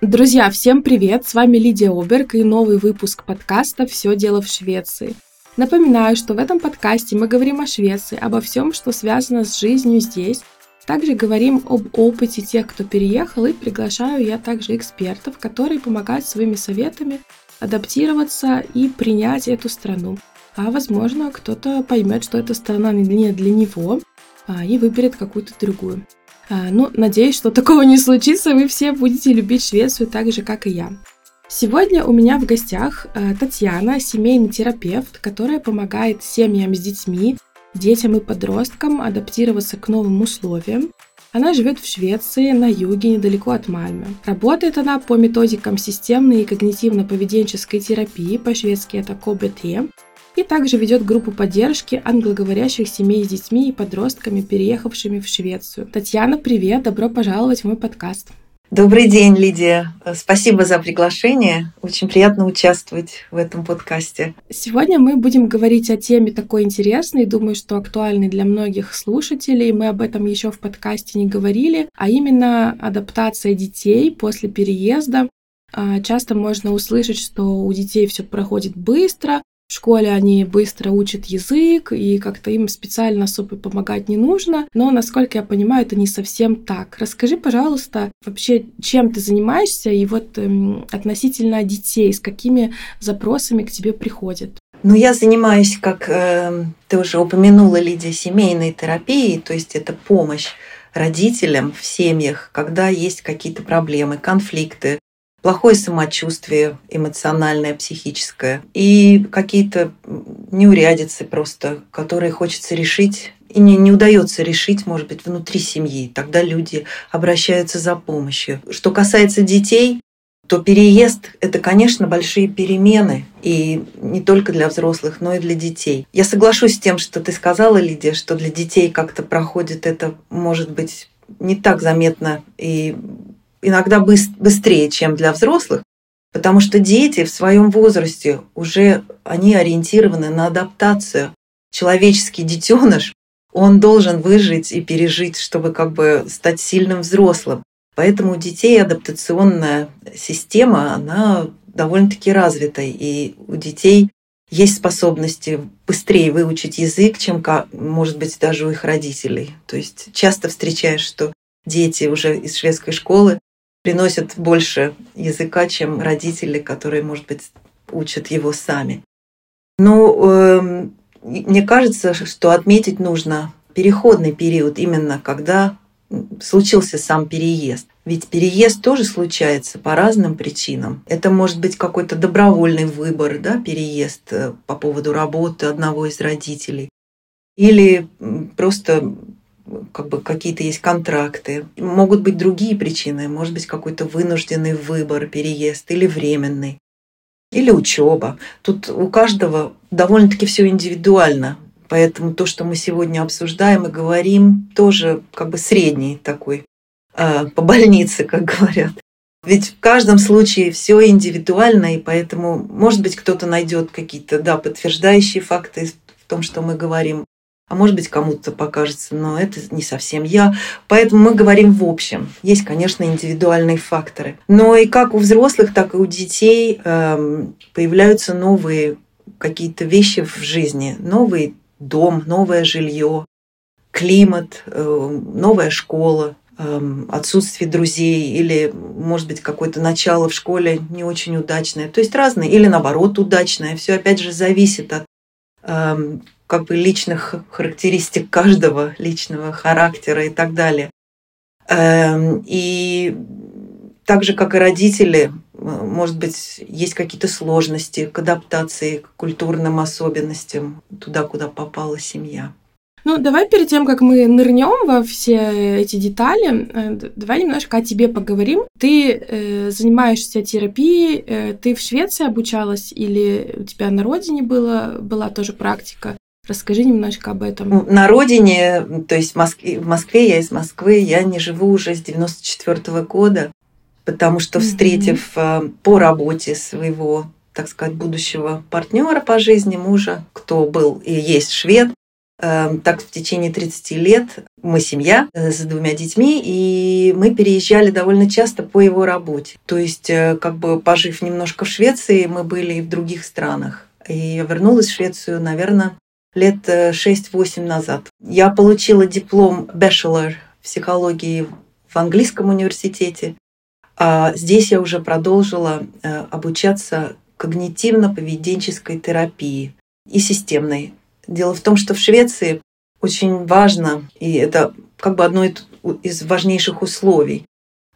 Друзья, всем привет! С вами Лидия Оберг и новый выпуск подкаста «Все дело в Швеции». Напоминаю, что в этом подкасте мы говорим о Швеции, обо всем, что связано с жизнью здесь. Также говорим об опыте тех, кто переехал, и приглашаю я также экспертов, которые помогают своими советами адаптироваться и принять эту страну. А возможно, кто-то поймет, что эта страна не для него, а, и выберет какую-то другую. А, ну, надеюсь, что такого не случится, вы все будете любить Швецию так же, как и я. Сегодня у меня в гостях э, Татьяна, семейный терапевт, которая помогает семьям с детьми, детям и подросткам адаптироваться к новым условиям. Она живет в Швеции, на юге, недалеко от Мальмы. Работает она по методикам системной и когнитивно-поведенческой терапии, по-шведски это КБТ, и также ведет группу поддержки англоговорящих семей с детьми и подростками, переехавшими в Швецию. Татьяна, привет, добро пожаловать в мой подкаст. Добрый день, Лидия. Спасибо за приглашение. Очень приятно участвовать в этом подкасте. Сегодня мы будем говорить о теме такой интересной, думаю, что актуальной для многих слушателей. Мы об этом еще в подкасте не говорили, а именно адаптация детей после переезда. А, часто можно услышать, что у детей все проходит быстро, в школе они быстро учат язык, и как-то им специально особо помогать не нужно. Но, насколько я понимаю, это не совсем так. Расскажи, пожалуйста, вообще, чем ты занимаешься, и вот эм, относительно детей, с какими запросами к тебе приходят? Ну, я занимаюсь, как э, ты уже упомянула, Лидия, семейной терапией, то есть это помощь родителям в семьях, когда есть какие-то проблемы, конфликты, плохое самочувствие эмоциональное, психическое и какие-то неурядицы просто, которые хочется решить и не, не удается решить, может быть, внутри семьи. Тогда люди обращаются за помощью. Что касается детей, то переезд – это, конечно, большие перемены, и не только для взрослых, но и для детей. Я соглашусь с тем, что ты сказала, Лидия, что для детей как-то проходит это, может быть, не так заметно и иногда быстрее, чем для взрослых, потому что дети в своем возрасте уже они ориентированы на адаптацию. Человеческий детеныш, он должен выжить и пережить, чтобы как бы стать сильным взрослым. Поэтому у детей адаптационная система, она довольно-таки развита, и у детей есть способности быстрее выучить язык, чем, может быть, даже у их родителей. То есть часто встречаешь, что дети уже из шведской школы приносят больше языка, чем родители, которые, может быть, учат его сами. Но э, мне кажется, что отметить нужно переходный период, именно когда случился сам переезд. Ведь переезд тоже случается по разным причинам. Это может быть какой-то добровольный выбор, да, переезд э, по поводу работы одного из родителей. Или просто как бы какие-то есть контракты. Могут быть другие причины, может быть какой-то вынужденный выбор, переезд или временный, или учеба. Тут у каждого довольно-таки все индивидуально. Поэтому то, что мы сегодня обсуждаем и говорим, тоже как бы средний такой э, по больнице, как говорят. Ведь в каждом случае все индивидуально, и поэтому, может быть, кто-то найдет какие-то да, подтверждающие факты в том, что мы говорим, а может быть кому-то покажется, но это не совсем я. Поэтому мы говорим в общем. Есть, конечно, индивидуальные факторы. Но и как у взрослых, так и у детей эм, появляются новые какие-то вещи в жизни. Новый дом, новое жилье, климат, э, новая школа, эм, отсутствие друзей или, может быть, какое-то начало в школе не очень удачное. То есть разные, или наоборот удачное. Все опять же зависит от эм, как бы личных характеристик каждого, личного характера и так далее. Эм, и так же, как и родители, может быть, есть какие-то сложности к адаптации, к культурным особенностям туда, куда попала семья. Ну, давай перед тем, как мы нырнем во все эти детали, э, давай немножко о тебе поговорим. Ты э, занимаешься терапией, э, ты в Швеции обучалась или у тебя на родине было, была тоже практика? Расскажи немножко об этом. Ну, на родине, то есть в Москве, в Москве, я из Москвы, я не живу уже с 94 -го года, потому что встретив mm-hmm. по работе своего, так сказать, будущего партнера по жизни, мужа, кто был и есть швед, Эм, так в течение 30 лет мы семья э, с двумя детьми, и мы переезжали довольно часто по его работе. То есть, э, как бы пожив немножко в Швеции, мы были и в других странах. И я вернулась в Швецию, наверное, лет 6-8 назад. Я получила диплом bachelor психологии в английском университете, а здесь я уже продолжила э, обучаться когнитивно-поведенческой терапии и системной. Дело в том, что в Швеции очень важно, и это как бы одно из важнейших условий,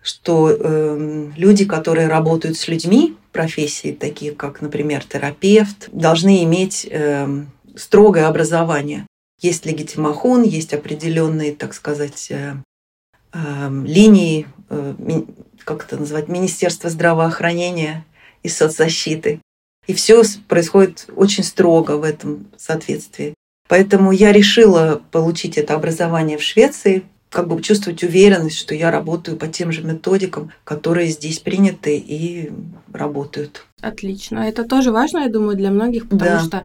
что э, люди, которые работают с людьми, профессии такие как, например, терапевт, должны иметь э, строгое образование. Есть легитимахон, есть определенные, так сказать, э, э, линии, э, как это называть, Министерства здравоохранения и соцзащиты. И все происходит очень строго в этом соответствии. Поэтому я решила получить это образование в Швеции, как бы чувствовать уверенность, что я работаю по тем же методикам, которые здесь приняты и работают. Отлично. Это тоже важно, я думаю, для многих, потому да. что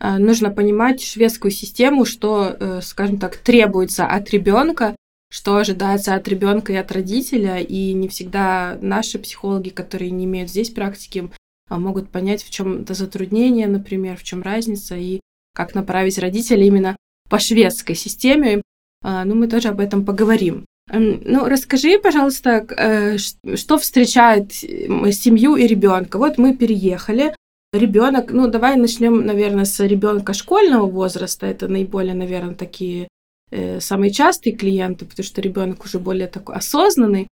нужно понимать шведскую систему, что, э, скажем так, требуется от ребенка, что ожидается от ребенка и от родителя, и не всегда наши психологи, которые не имеют здесь практики, а, могут понять, в чем это затруднение, например, в чем разница, и как направить родителей именно по шведской системе. А, ну, мы тоже об этом поговорим. Ну, расскажи, пожалуйста, э, что встречает семью и ребенка. Вот мы переехали, ребенок, ну, давай начнем, наверное, с ребенка школьного возраста. Это наиболее, наверное, такие э, самые частые клиенты, потому что ребенок уже более такой осознанный.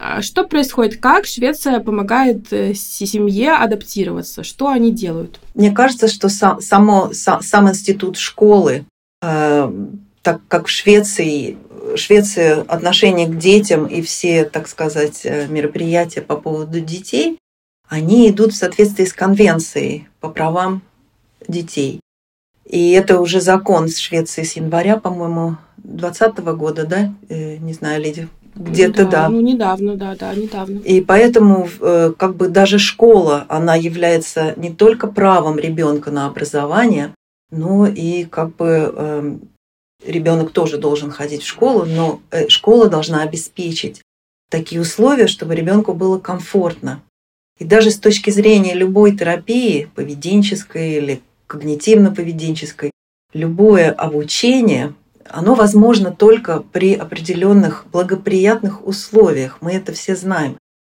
А что происходит? Как Швеция помогает э, семье адаптироваться? Что они делают? Мне кажется, что сам, само, сам, сам институт школы, э, так как в Швеции, Швеция отношение к детям и все, так сказать, э, мероприятия по поводу детей, они идут в соответствии с конвенцией по правам детей. И это уже закон с Швеции с января, по-моему, 2020 года, да? Э, не знаю, Лидия, где-то да, да. Ну, недавно, да, да, недавно. И поэтому э, как бы даже школа, она является не только правом ребенка на образование, но и как бы эм, ребенок тоже должен ходить в школу, но э, школа должна обеспечить такие условия, чтобы ребенку было комфортно. И даже с точки зрения любой терапии, поведенческой или когнитивно-поведенческой, любое обучение оно возможно только при определенных благоприятных условиях. Мы это все знаем.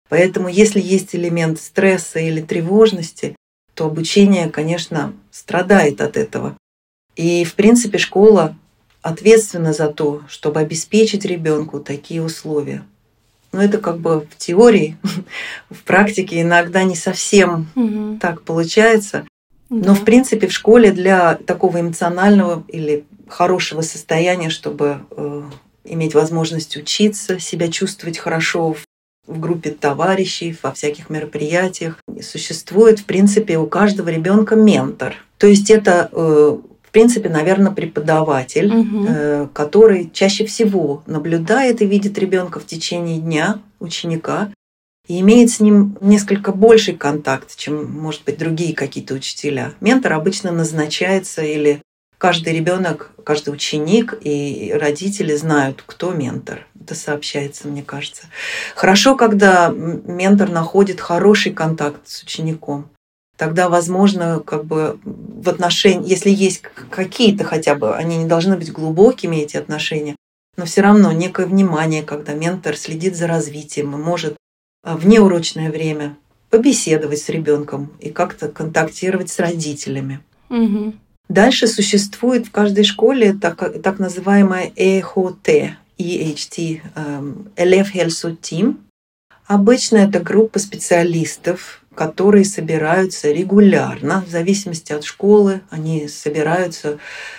Поэтому если есть элемент стресса или тревожности, то обучение, конечно, страдает от этого. И, в принципе, школа ответственна за то, чтобы обеспечить ребенку такие условия. Но это как бы в теории, в практике иногда не совсем угу. так получается. Но, в принципе, в школе для такого эмоционального или хорошего состояния, чтобы э, иметь возможность учиться, себя чувствовать хорошо в, в группе товарищей, во всяких мероприятиях. Существует, в принципе, у каждого ребенка ментор. То есть это, э, в принципе, наверное, преподаватель, угу. который чаще всего наблюдает и видит ребенка в течение дня, ученика, и имеет с ним несколько больший контакт, чем, может быть, другие какие-то учителя. Ментор обычно назначается или каждый ребенок, каждый ученик и родители знают, кто ментор. Это сообщается, мне кажется. Хорошо, когда ментор находит хороший контакт с учеником. Тогда, возможно, как бы в отношении, если есть какие-то хотя бы, они не должны быть глубокими, эти отношения, но все равно некое внимание, когда ментор следит за развитием и может а, в неурочное время побеседовать с ребенком и как-то контактировать с родителями. Угу. Дальше существует в каждой школе так, так называемая EHT, EHT, Elevhälsoteam. Обычно это группа специалистов, которые собираются регулярно, в зависимости от школы. Они собираются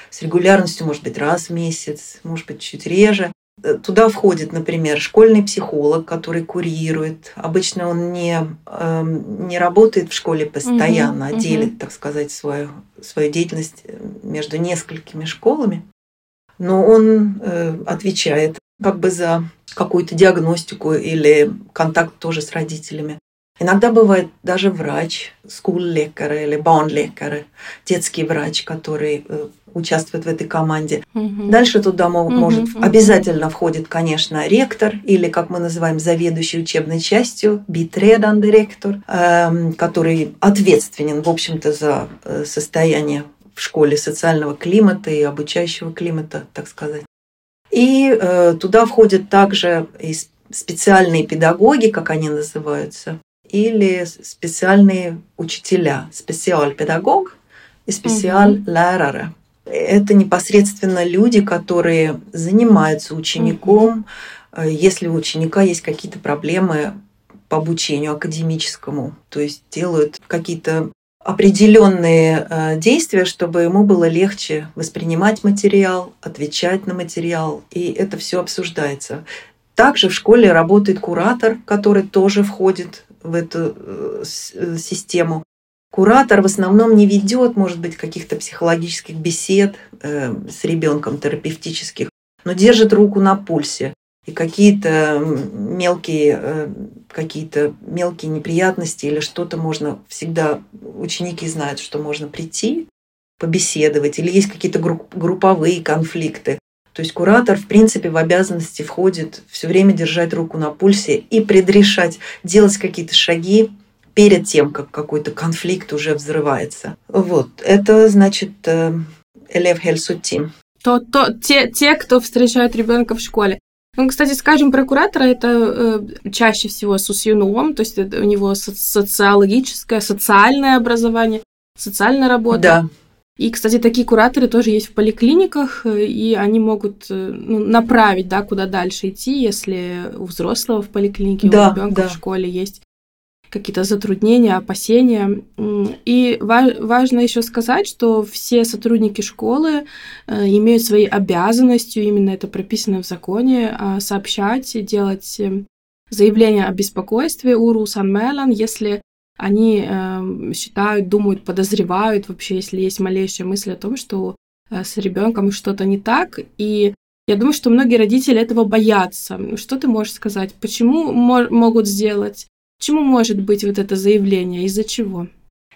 с регулярностью, может быть, раз в месяц, может быть, чуть реже. Э, туда входит, например, школьный психолог, который курирует. Обычно он не, э, не работает в школе постоянно, угу, а делит, угу. так сказать, свою, свою деятельность э, между несколькими школами. Но он э, отвечает как бы за какую-то диагностику или контакт тоже с родителями. Иногда бывает даже врач, скуллекарь или барнлекарь, детский врач, который э, участвует в этой команде. Угу. Дальше туда угу, может угу. обязательно входит, конечно, ректор или, как мы называем, заведующий учебной частью, битредан директор, эм, который ответственен, в общем-то, за э, состояние в школе социального климата и обучающего климата, так сказать. И э, туда входят также и специальные педагоги, как они называются, или специальные учителя, специал-педагог и специал-лärare. Это непосредственно люди, которые занимаются учеником, угу. если у ученика есть какие-то проблемы по обучению академическому, то есть делают какие-то определенные э, действия, чтобы ему было легче воспринимать материал, отвечать на материал, и это все обсуждается. Также в школе работает куратор, который тоже входит в эту э, э, систему. Куратор в основном не ведет, может быть, каких-то психологических бесед э, с ребенком терапевтических, но держит руку на пульсе. И какие-то мелкие, какие-то мелкие неприятности или что-то можно всегда, ученики знают, что можно прийти, побеседовать, или есть какие-то групповые конфликты. То есть куратор, в принципе, в обязанности входит все время держать руку на пульсе и предрешать, делать какие-то шаги перед тем, как какой-то конфликт уже взрывается. Вот. Это значит Элев Хельсути. То, то, те, те, кто встречают ребенка в школе. Ну, кстати, скажем, про куратора это э, чаще всего сусюнуом, то есть у него социологическое, социальное образование, социальная работа. Да. И, кстати, такие кураторы тоже есть в поликлиниках, э, и они могут э, ну, направить, да, куда дальше идти, если у взрослого в поликлинике, да, у ребенка да. в школе есть какие-то затруднения, опасения. И важно еще сказать, что все сотрудники школы э, имеют свои обязанности, именно это прописано в законе, а, сообщать, делать заявление о беспокойстве Уру Санмелан, если они э, считают, думают, подозревают вообще, если есть малейшая мысль о том, что э, с ребенком что-то не так. И я думаю, что многие родители этого боятся. Что ты можешь сказать? Почему мо- могут сделать? Почему может быть вот это заявление? Из-за чего?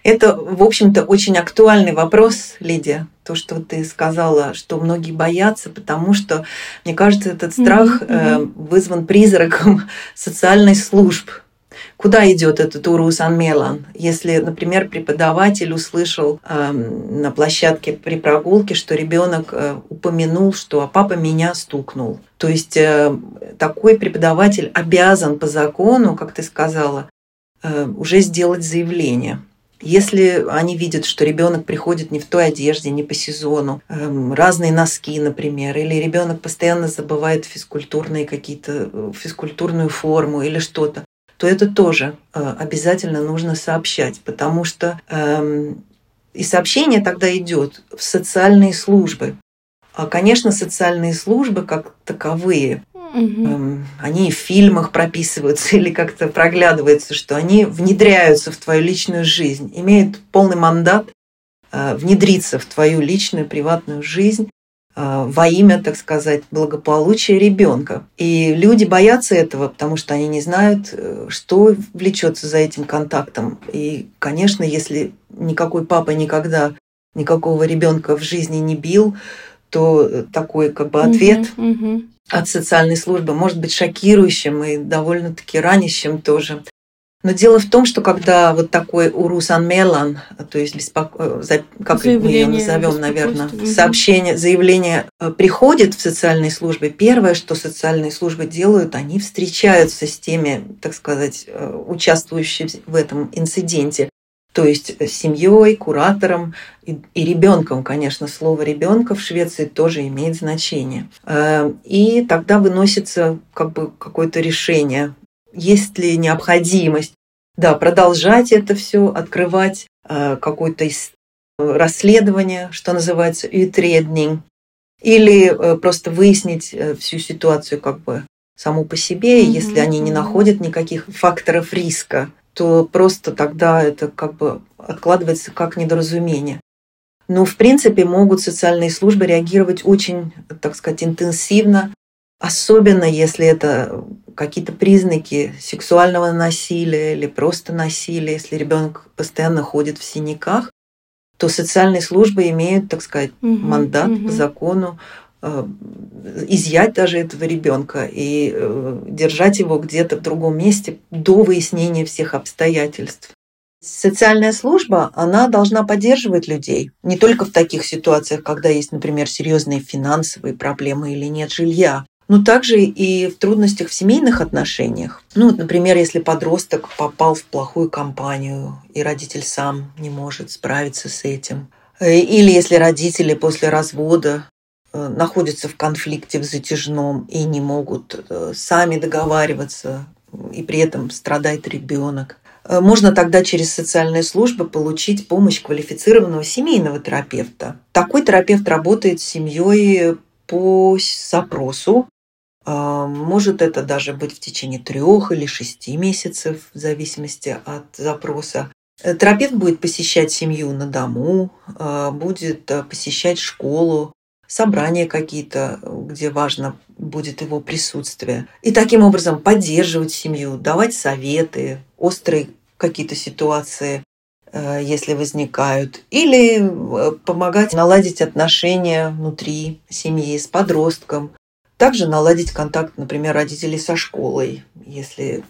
Это, в общем-то, очень актуальный вопрос, Лидия. То, что ты сказала, что многие боятся, потому что, мне кажется, этот страх mm-hmm. э, вызван призраком социальной служб, Куда идет этот Урус Анмелан? Если, например, преподаватель услышал э, на площадке при прогулке, что ребенок э, упомянул, что а папа меня стукнул. То есть э, такой преподаватель обязан по закону, как ты сказала, э, уже сделать заявление. Если они видят, что ребенок приходит не в той одежде, не по сезону, эм, разные носки, например, или ребенок постоянно забывает физкультурные какие-то э, физкультурную форму или что-то, то это тоже э, обязательно нужно сообщать, потому что эм, и сообщение тогда идет в социальные службы. А, конечно, социальные службы как таковые, угу. они в фильмах прописываются или как-то проглядывается, что они внедряются в твою личную жизнь, имеют полный мандат э, внедриться в твою личную приватную жизнь во имя, так сказать, благополучия ребенка. И люди боятся этого, потому что они не знают, э, что влечется за этим контактом. И, конечно, если никакой папа никогда никакого ребенка в жизни не бил, то такой как бы ответ угу, угу. от социальной службы может быть шокирующим и довольно-таки ранящим тоже. Но дело в том, что когда вот такой урусан мелан, то есть беспоко... Э, как заявление мы ее назовем, наверное, сообщение, заявление э, приходит в социальные службы, первое, что социальные службы делают, они встречаются с теми, так сказать, э, участвующими в этом инциденте. То есть с семьей, куратором и, и ребенком, конечно, слово ребенка в Швеции тоже имеет значение. И тогда выносится как бы какое-то решение, есть ли необходимость да, продолжать это все, открывать э, какое-то расследование, что называется utredning, или э, просто выяснить э, всю ситуацию как бы саму по себе, mm-hmm. если они не находят никаких факторов риска, то просто тогда это как бы откладывается как недоразумение. Но, в принципе, могут социальные службы реагировать очень, так сказать, интенсивно, особенно если это какие-то признаки сексуального насилия или просто насилия, если ребенок постоянно ходит в синяках, то социальные службы имеют, так сказать, угу, мандат угу. по закону э, изъять даже этого ребенка и э, держать его где-то в другом месте до выяснения всех обстоятельств. Социальная служба, она должна поддерживать людей не только в таких ситуациях, когда есть, например, серьезные финансовые проблемы или нет жилья, но также и в трудностях в семейных отношениях. Ну, вот, например, если подросток попал в плохую компанию, и родитель сам не может справиться с этим. Э, или если родители после развода э, находятся в конфликте в затяжном и не могут э, сами договариваться, и при этом страдает ребенок. Можно тогда через социальные службы получить помощь квалифицированного семейного терапевта. Такой терапевт работает с семьей по запросу может это даже быть в течение трех или шести месяцев, в зависимости от запроса. Э, терапевт будет посещать семью на дому, а, будет э, посещать школу, собрания какие-то, где важно будет его присутствие. И таким образом поддерживать семью, давать советы, острые какие-то ситуации, э, если возникают, или помогать наладить отношения внутри семьи с подростком, также наладить контакт, например, родителей со школой, если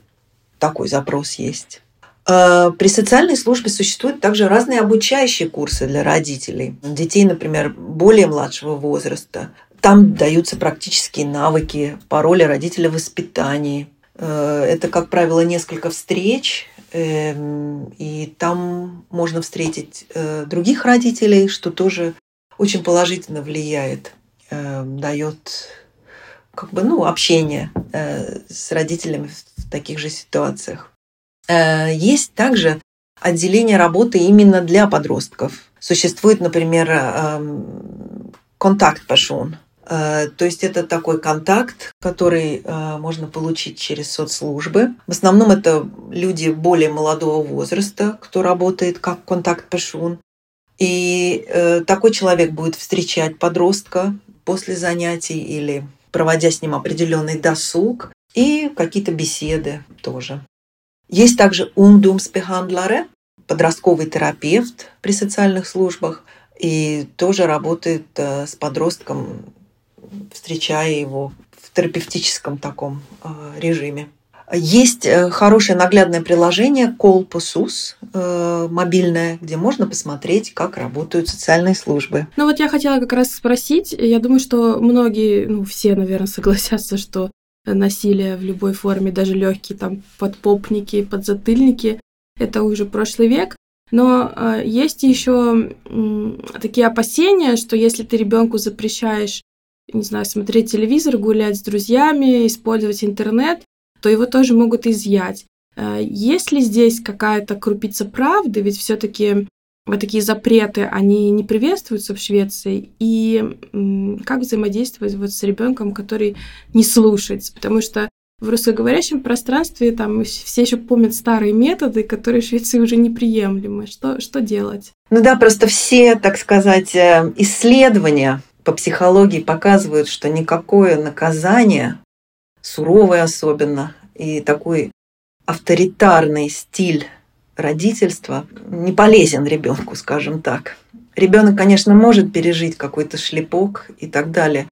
такой запрос есть. А, при социальной службе существуют также разные обучающие курсы для родителей. Детей, например, более младшего возраста. Там даются практические навыки по роли родителя в воспитании. А, это, как правило, несколько встреч, эм, и там можно встретить э, других родителей, что тоже очень положительно влияет, э, дает как бы, ну, общение э, с родителями в таких же ситуациях. Э, есть также отделение работы именно для подростков. Существует, например, эм, контакт-пашун. Э, то есть это такой контакт, который можно получить через соцслужбы. В основном это люди более молодого возраста, кто работает как контакт-пашун. И такой человек будет встречать подростка после занятий или проводя с ним определенный досуг и какие-то беседы тоже. Есть также умдумспехандларе, подростковый терапевт при социальных службах, и тоже работает э, с подростком, встречая его в терапевтическом таком э, режиме. Есть э, хорошее наглядное приложение Колпусус, э, мобильное, где можно посмотреть, как работают социальные службы. Ну вот я хотела как раз спросить, я думаю, что многие, ну все, наверное, согласятся, что насилие в любой форме, даже легкие там подпопники, подзатыльники, это уже прошлый век. Но э, есть еще э, такие опасения, что если ты ребенку запрещаешь, не знаю, смотреть телевизор, гулять с друзьями, использовать интернет, то его тоже могут изъять. Э, есть ли здесь какая-то крупица правды? Ведь все-таки вот такие запреты, они не приветствуются в Швеции. И как взаимодействовать вот с ребенком, который не слушается? Потому что в русскоговорящем пространстве там все еще помнят старые методы, которые в Швеции уже неприемлемы. Что, что делать? Ну да, просто все, так сказать, э, исследования по психологии показывают, что никакое наказание суровый особенно, и такой авторитарный стиль родительства не полезен ребенку, скажем так. Ребенок, конечно, может пережить какой-то шлепок и так далее,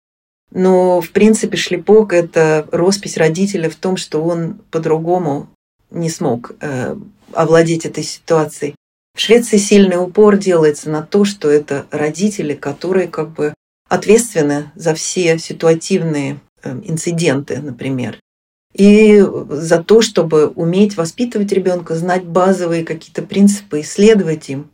но, в принципе, шлепок – это роспись родителя в том, что он по-другому не смог э, овладеть этой ситуацией. В Швеции сильный упор делается на то, что это родители, которые как бы ответственны за все ситуативные инциденты, например. И за то, чтобы уметь воспитывать ребенка, знать базовые какие-то принципы, исследовать им.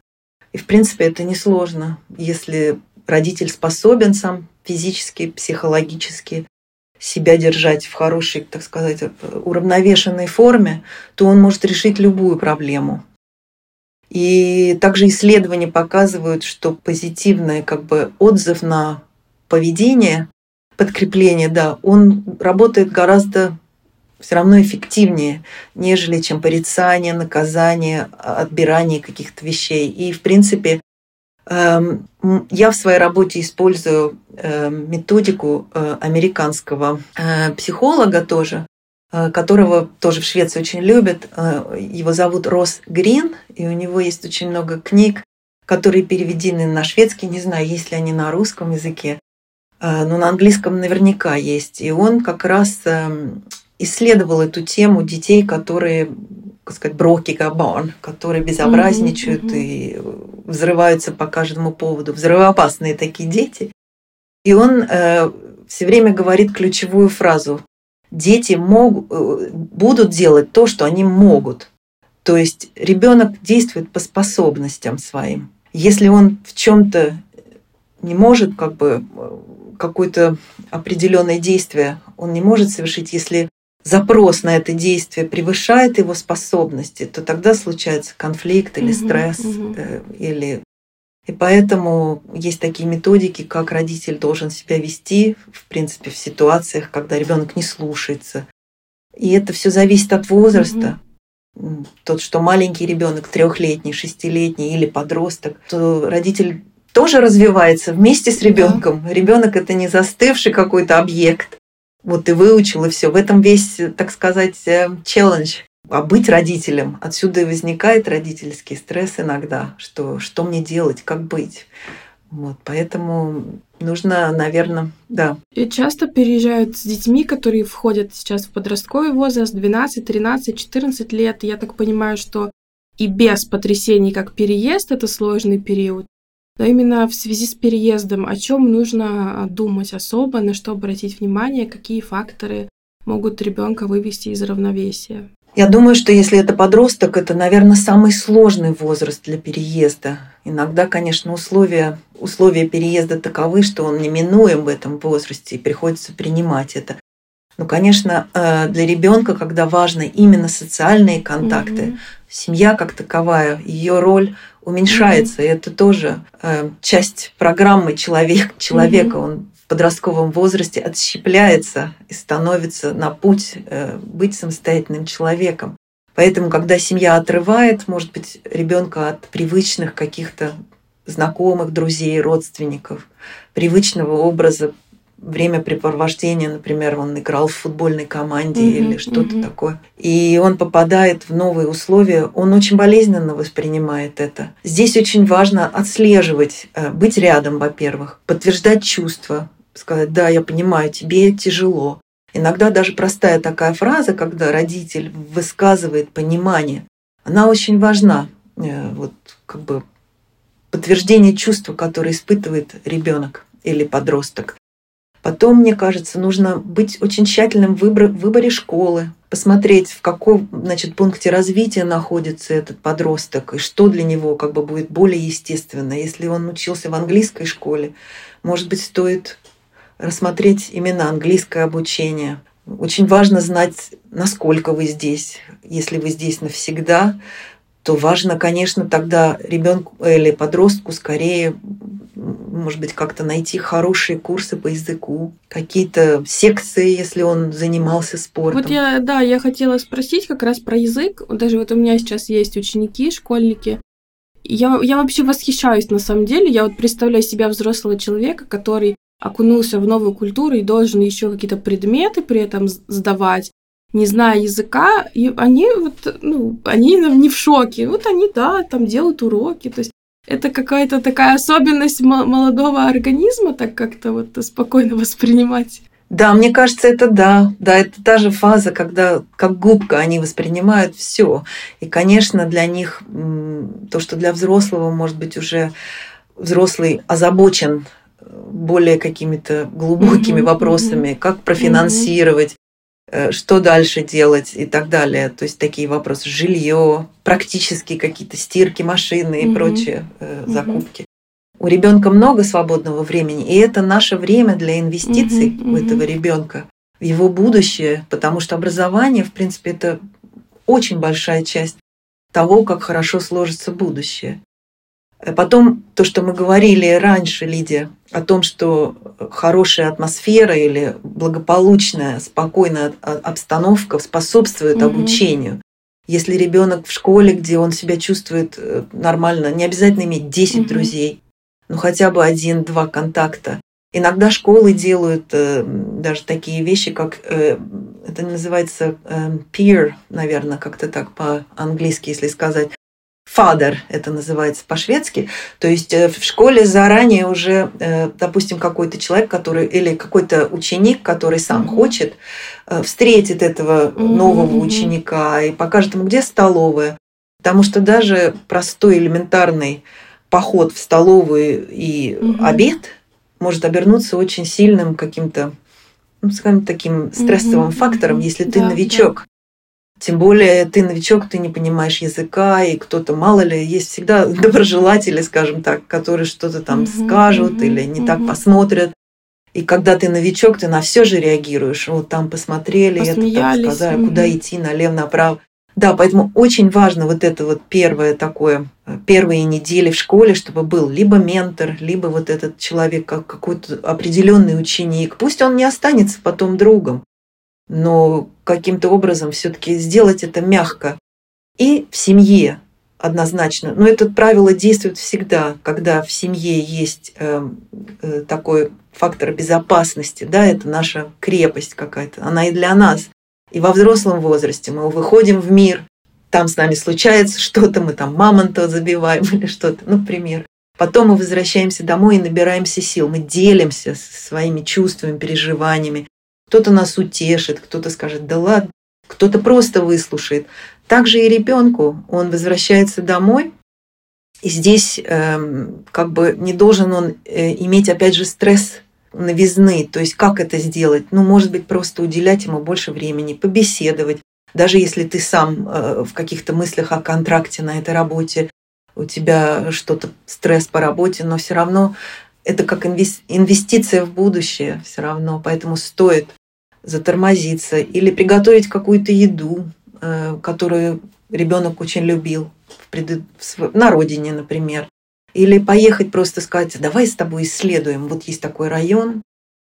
И, в принципе, это несложно, если родитель способен сам физически, психологически себя держать в хорошей, так сказать, уравновешенной форме, то он может решить любую проблему. И также исследования показывают, что позитивный как бы, отзыв на поведение подкрепление, да, он работает гораздо все равно эффективнее, нежели чем порицание, наказание, отбирание каких-то вещей. И, в принципе, эм, я в своей работе использую эм, методику э, американского э, психолога тоже, э, которого тоже в Швеции очень любят. Его зовут Рос Грин, и у него есть очень много книг, которые переведены на шведский, не знаю, есть ли они на русском языке, но на английском наверняка есть. И он как раз эм, исследовал эту тему детей, которые, так сказать, броки габан, которые безобразничают mm-hmm, и взрываются по каждому поводу, взрывоопасные такие дети. И он э, все время говорит ключевую фразу. Дети мог, э, будут делать то, что они могут. То есть ребенок действует по способностям своим. Если он в чем-то не может как бы э, какое-то определенное действие, он не может совершить, если запрос на это действие превышает его способности, то тогда случается конфликт или стресс, угу, угу. или и поэтому есть такие методики, как родитель должен себя вести, в принципе, в ситуациях, когда ребенок не слушается. И это все зависит от возраста. Угу. Тот, что маленький ребенок, трехлетний, шестилетний или подросток, то родитель тоже развивается вместе с ребенком. Да. Ребенок это не застывший какой-то объект, вот ты выучил, и все. В этом весь, так сказать, э, челлендж. А быть родителем, отсюда и возникает родительский стресс иногда, что что мне делать, как быть. Вот, поэтому нужно, наверное, да. И часто переезжают с детьми, которые входят сейчас в подростковый возраст, 12, 13, 14 лет. Я так понимаю, что и без потрясений, как переезд, это сложный период, но именно в связи с переездом, о чем нужно думать особо, на что обратить внимание, какие факторы могут ребенка вывести из равновесия? Я думаю, что если это подросток, это, наверное, самый сложный возраст для переезда. Иногда, конечно, условия, условия переезда таковы, что он неминуем в этом возрасте, и приходится принимать это. Но, конечно, э, для ребенка, когда важны именно социальные контакты, mm-hmm. семья как таковая, ее роль уменьшается. Mm-hmm. И это тоже э, часть программы человек, человека. Mm-hmm. Он в подростковом возрасте отщепляется и становится на путь э, быть самостоятельным человеком. Поэтому, когда семья отрывает, может быть, ребенка от привычных каких-то знакомых, друзей, родственников, привычного образа времяпрепровождения, например, он играл в футбольной команде mm-hmm, или что-то mm-hmm. такое, и он попадает в новые условия, он очень болезненно воспринимает это. Здесь очень важно отслеживать, э, быть рядом, во-первых, подтверждать чувства, сказать, да, я понимаю, тебе тяжело. Иногда даже простая такая фраза, когда родитель высказывает понимание, она очень важна. Э, вот как бы подтверждение чувства, которое испытывает ребенок или подросток. Потом, мне кажется, нужно быть очень тщательным в выборе школы, посмотреть, в каком значит, пункте развития находится этот подросток и что для него как бы будет более естественно. Если он учился в английской школе, может быть, стоит рассмотреть именно английское обучение. Очень важно знать, насколько вы здесь. Если вы здесь навсегда, то важно, конечно, тогда ребенку или подростку скорее может быть, как-то найти хорошие курсы по языку, какие-то секции, если он занимался спортом. Вот я, да, я хотела спросить как раз про язык. Даже вот у меня сейчас есть ученики, школьники. Я, я вообще восхищаюсь на самом деле. Я вот представляю себя взрослого человека, который окунулся в новую культуру и должен еще какие-то предметы при этом сдавать, не зная языка, и они вот, ну, они не в шоке. Вот они, да, там делают уроки. То есть это какая-то такая особенность молодого организма, так как-то вот спокойно воспринимать. Да, мне кажется, это да. Да, это та же фаза, когда как губка они воспринимают все. И, конечно, для них то, что для взрослого, может быть, уже взрослый озабочен более какими-то глубокими mm-hmm, вопросами, как профинансировать, Э, что дальше делать и так далее. То есть такие вопросы жилье, практические какие-то стирки, машины и угу. прочие э, закупки. Угу. У ребенка много свободного времени, и это наше время для инвестиций угу, у этого ребенка в его будущее, потому что образование, в принципе, это очень большая часть того, как хорошо сложится будущее. Э, потом то, что мы говорили раньше, Лидия, о том, что хорошая атмосфера или благополучная, спокойная обстановка способствует mm-hmm. обучению. Если ребенок в школе, где он себя чувствует э, нормально, не обязательно иметь 10 mm-hmm. друзей, но хотя бы один-два контакта. Иногда школы делают э, даже такие вещи, как это называется э, peer, наверное, как-то так по-английски, если сказать. Фадер это называется по-шведски. То есть э, в школе заранее уже, э, допустим, какой-то человек, который или какой-то ученик, который сам mm-hmm. хочет, э, встретит этого mm-hmm. нового ученика и покажет ему, где столовая. Потому что даже простой элементарный поход в столовую и mm-hmm. обед может обернуться очень сильным каким-то ну, скажем, таким стрессовым mm-hmm. фактором, если ты да, новичок. Да. Тем более ты новичок, ты не понимаешь языка, и кто-то, мало ли, есть всегда доброжелатели, скажем так, которые что-то там mm-hmm, скажут mm-hmm, или не mm-hmm. так посмотрят. И когда ты новичок, ты на все же реагируешь. Вот там посмотрели, это так сказали, mm-hmm. куда идти, налево, направо. Да, поэтому очень важно вот это вот первое такое, первые недели в школе, чтобы был либо ментор, либо вот этот человек, как какой-то определенный ученик. Пусть он не останется потом другом, но каким-то образом все-таки сделать это мягко. И в семье однозначно. Но это правило действует всегда, когда в семье есть э, э, такой фактор безопасности, да, это наша крепость какая-то, она и для нас. И во взрослом возрасте мы выходим в мир, там с нами случается что-то, мы там мамонта забиваем или что-то, ну, пример. Потом мы возвращаемся домой и набираемся сил, мы делимся своими чувствами, переживаниями, кто-то нас утешит, кто-то скажет, да ладно, кто-то просто выслушает. Также и ребенку, он возвращается домой, и здесь э, как бы не должен он э, иметь, опять же, стресс новизны, то есть как это сделать? Ну, может быть, просто уделять ему больше времени, побеседовать. Даже если ты сам э, в каких-то мыслях о контракте на этой работе, у тебя что-то, стресс по работе, но все равно это как инвестиция в будущее все равно, поэтому стоит затормозиться или приготовить какую-то еду, э, которую ребенок очень любил на родине, например. Или поехать просто сказать, давай с тобой исследуем, вот есть такой район,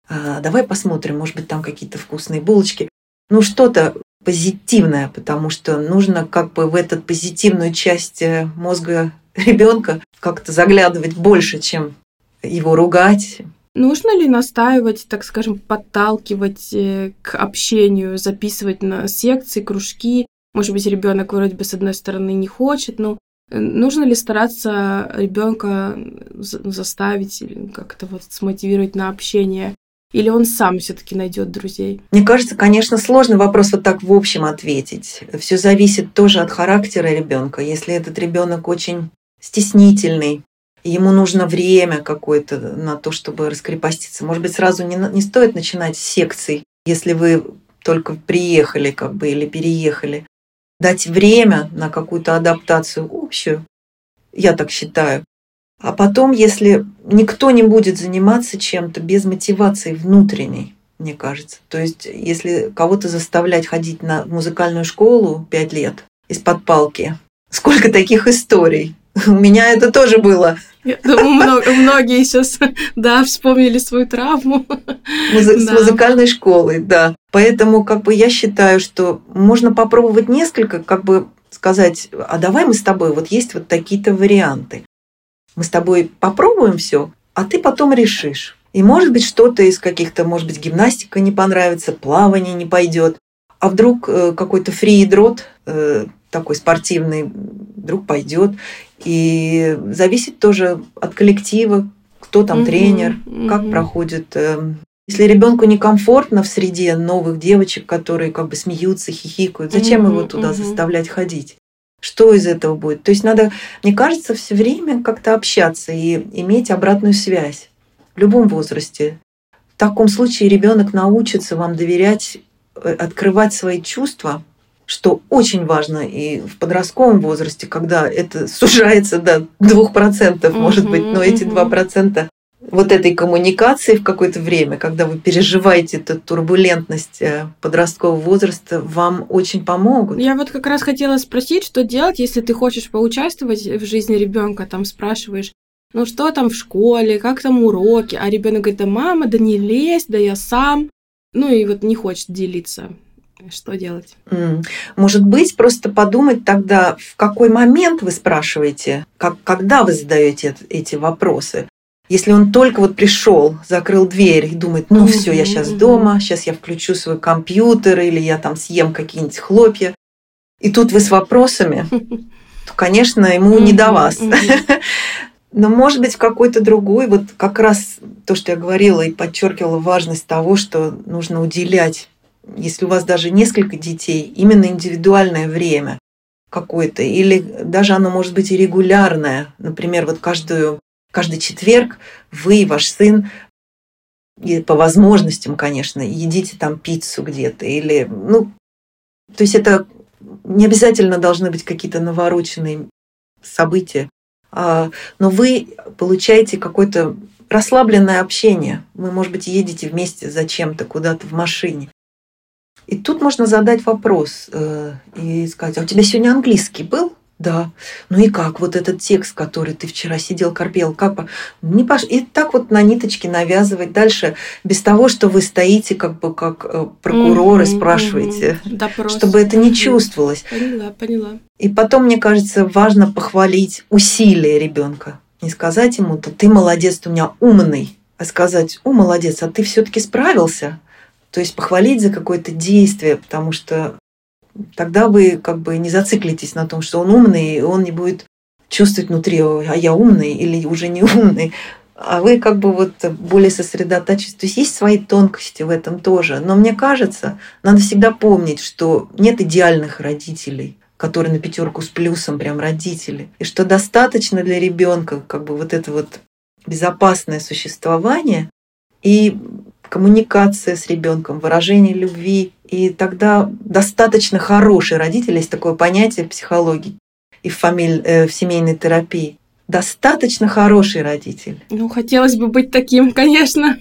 а, давай посмотрим, может быть, там какие-то вкусные булочки. Ну, что-то позитивное, потому что нужно как бы в эту позитивную часть э, мозга ребенка как-то заглядывать больше, чем его ругать, Нужно ли настаивать, так скажем, подталкивать э, к общению, записывать на секции, кружки? Может быть, ребенок вроде бы с одной стороны не хочет, но э, нужно ли стараться ребенка заставить или как-то вот смотивировать на общение? Или он сам все-таки найдет друзей? Мне кажется, конечно, сложный вопрос вот так в общем ответить. Все зависит тоже от характера ребенка. Если этот ребенок очень стеснительный, ему нужно время какое-то на то, чтобы раскрепоститься. Может быть, сразу не, не стоит начинать с секций, если вы только приехали как бы или переехали. Дать время на какую-то адаптацию общую, я так считаю. А потом, если никто не будет заниматься чем-то без мотивации внутренней, мне кажется. То есть, если кого-то заставлять ходить на музыкальную школу пять лет из-под палки, сколько таких историй. У меня это тоже было. Я думаю, многие сейчас, да, вспомнили свою травму. Музы- да. С музыкальной школы, да. Поэтому как бы я считаю, что можно попробовать несколько, как бы сказать, а давай мы с тобой, вот есть вот такие-то варианты. Мы с тобой попробуем все, а ты потом решишь. И может быть что-то из каких-то, может быть, гимнастика не понравится, плавание не пойдет. А вдруг э, какой-то фридрот, э, такой спортивный, вдруг пойдет. И зависит тоже от коллектива, кто там угу, тренер, угу. как проходит. Эм, если ребенку некомфортно в среде новых девочек, которые как бы смеются, хихикают, зачем угу, его туда угу. заставлять ходить? Что из этого будет? То есть надо, мне кажется, все время как-то общаться и иметь обратную связь в любом возрасте. В таком случае ребенок научится вам доверять, э, открывать свои чувства что очень важно и в подростковом возрасте, когда это сужается до 2%, может быть, но эти 2% вот этой коммуникации в какое-то время, когда вы переживаете эту турбулентность э, подросткового возраста, вам очень помогут. Я вот как раз хотела спросить, что делать, если ты хочешь поучаствовать в жизни ребенка, там спрашиваешь, ну что там в школе, как там уроки, а ребенок говорит, да мама, да не лезь, да я сам, ну и вот не хочет делиться. Что делать? Может быть, просто подумать тогда, в какой момент вы спрашиваете, как, когда вы задаете эти вопросы. Если он только вот пришел, закрыл дверь и думает, ну все, я сейчас дома, сейчас я включу свой компьютер или я там съем какие-нибудь хлопья, и тут вы с вопросами, то, конечно, ему не до вас. Но, может быть, в какой-то другой, вот как раз то, что я говорила и подчеркивала важность того, что нужно уделять, если у вас даже несколько детей, именно индивидуальное время какое-то, или даже оно может быть и регулярное. Например, вот каждую, каждый четверг вы и ваш сын и по возможностям, конечно, едите там пиццу где-то или, ну, то есть это не обязательно должны быть какие-то навороченные события, а, но вы получаете какое-то расслабленное общение. Вы, может быть, едете вместе зачем-то куда-то в машине. И тут можно задать вопрос э, и сказать, а у тебя сегодня английский был? Да. Ну и как вот этот текст, который ты вчера сидел, корпел, как не пош... И так вот на ниточке навязывать дальше, без того, что вы стоите как бы как э, прокурор и спрашиваете, Допрос. чтобы это не чувствовалось. Поняла, поняла. И потом, мне кажется, важно похвалить усилия ребенка. Не сказать ему, то ты молодец, ты у меня умный, а сказать, о, молодец, а ты все-таки справился. То есть похвалить за какое-то действие, потому что тогда вы как бы не зациклитесь на том, что он умный, и он не будет чувствовать внутри, а я умный или уже не умный. А вы как бы вот более сосредоточитесь. То есть есть свои тонкости в этом тоже. Но мне кажется, надо всегда помнить, что нет идеальных родителей которые на пятерку с плюсом прям родители, и что достаточно для ребенка как бы вот это вот безопасное существование и коммуникация с ребенком, выражение любви, и тогда достаточно хороший родитель, есть такое понятие в психологии и в, фамиль, э, в семейной терапии. Достаточно хороший родитель. Ну, хотелось бы быть таким, конечно.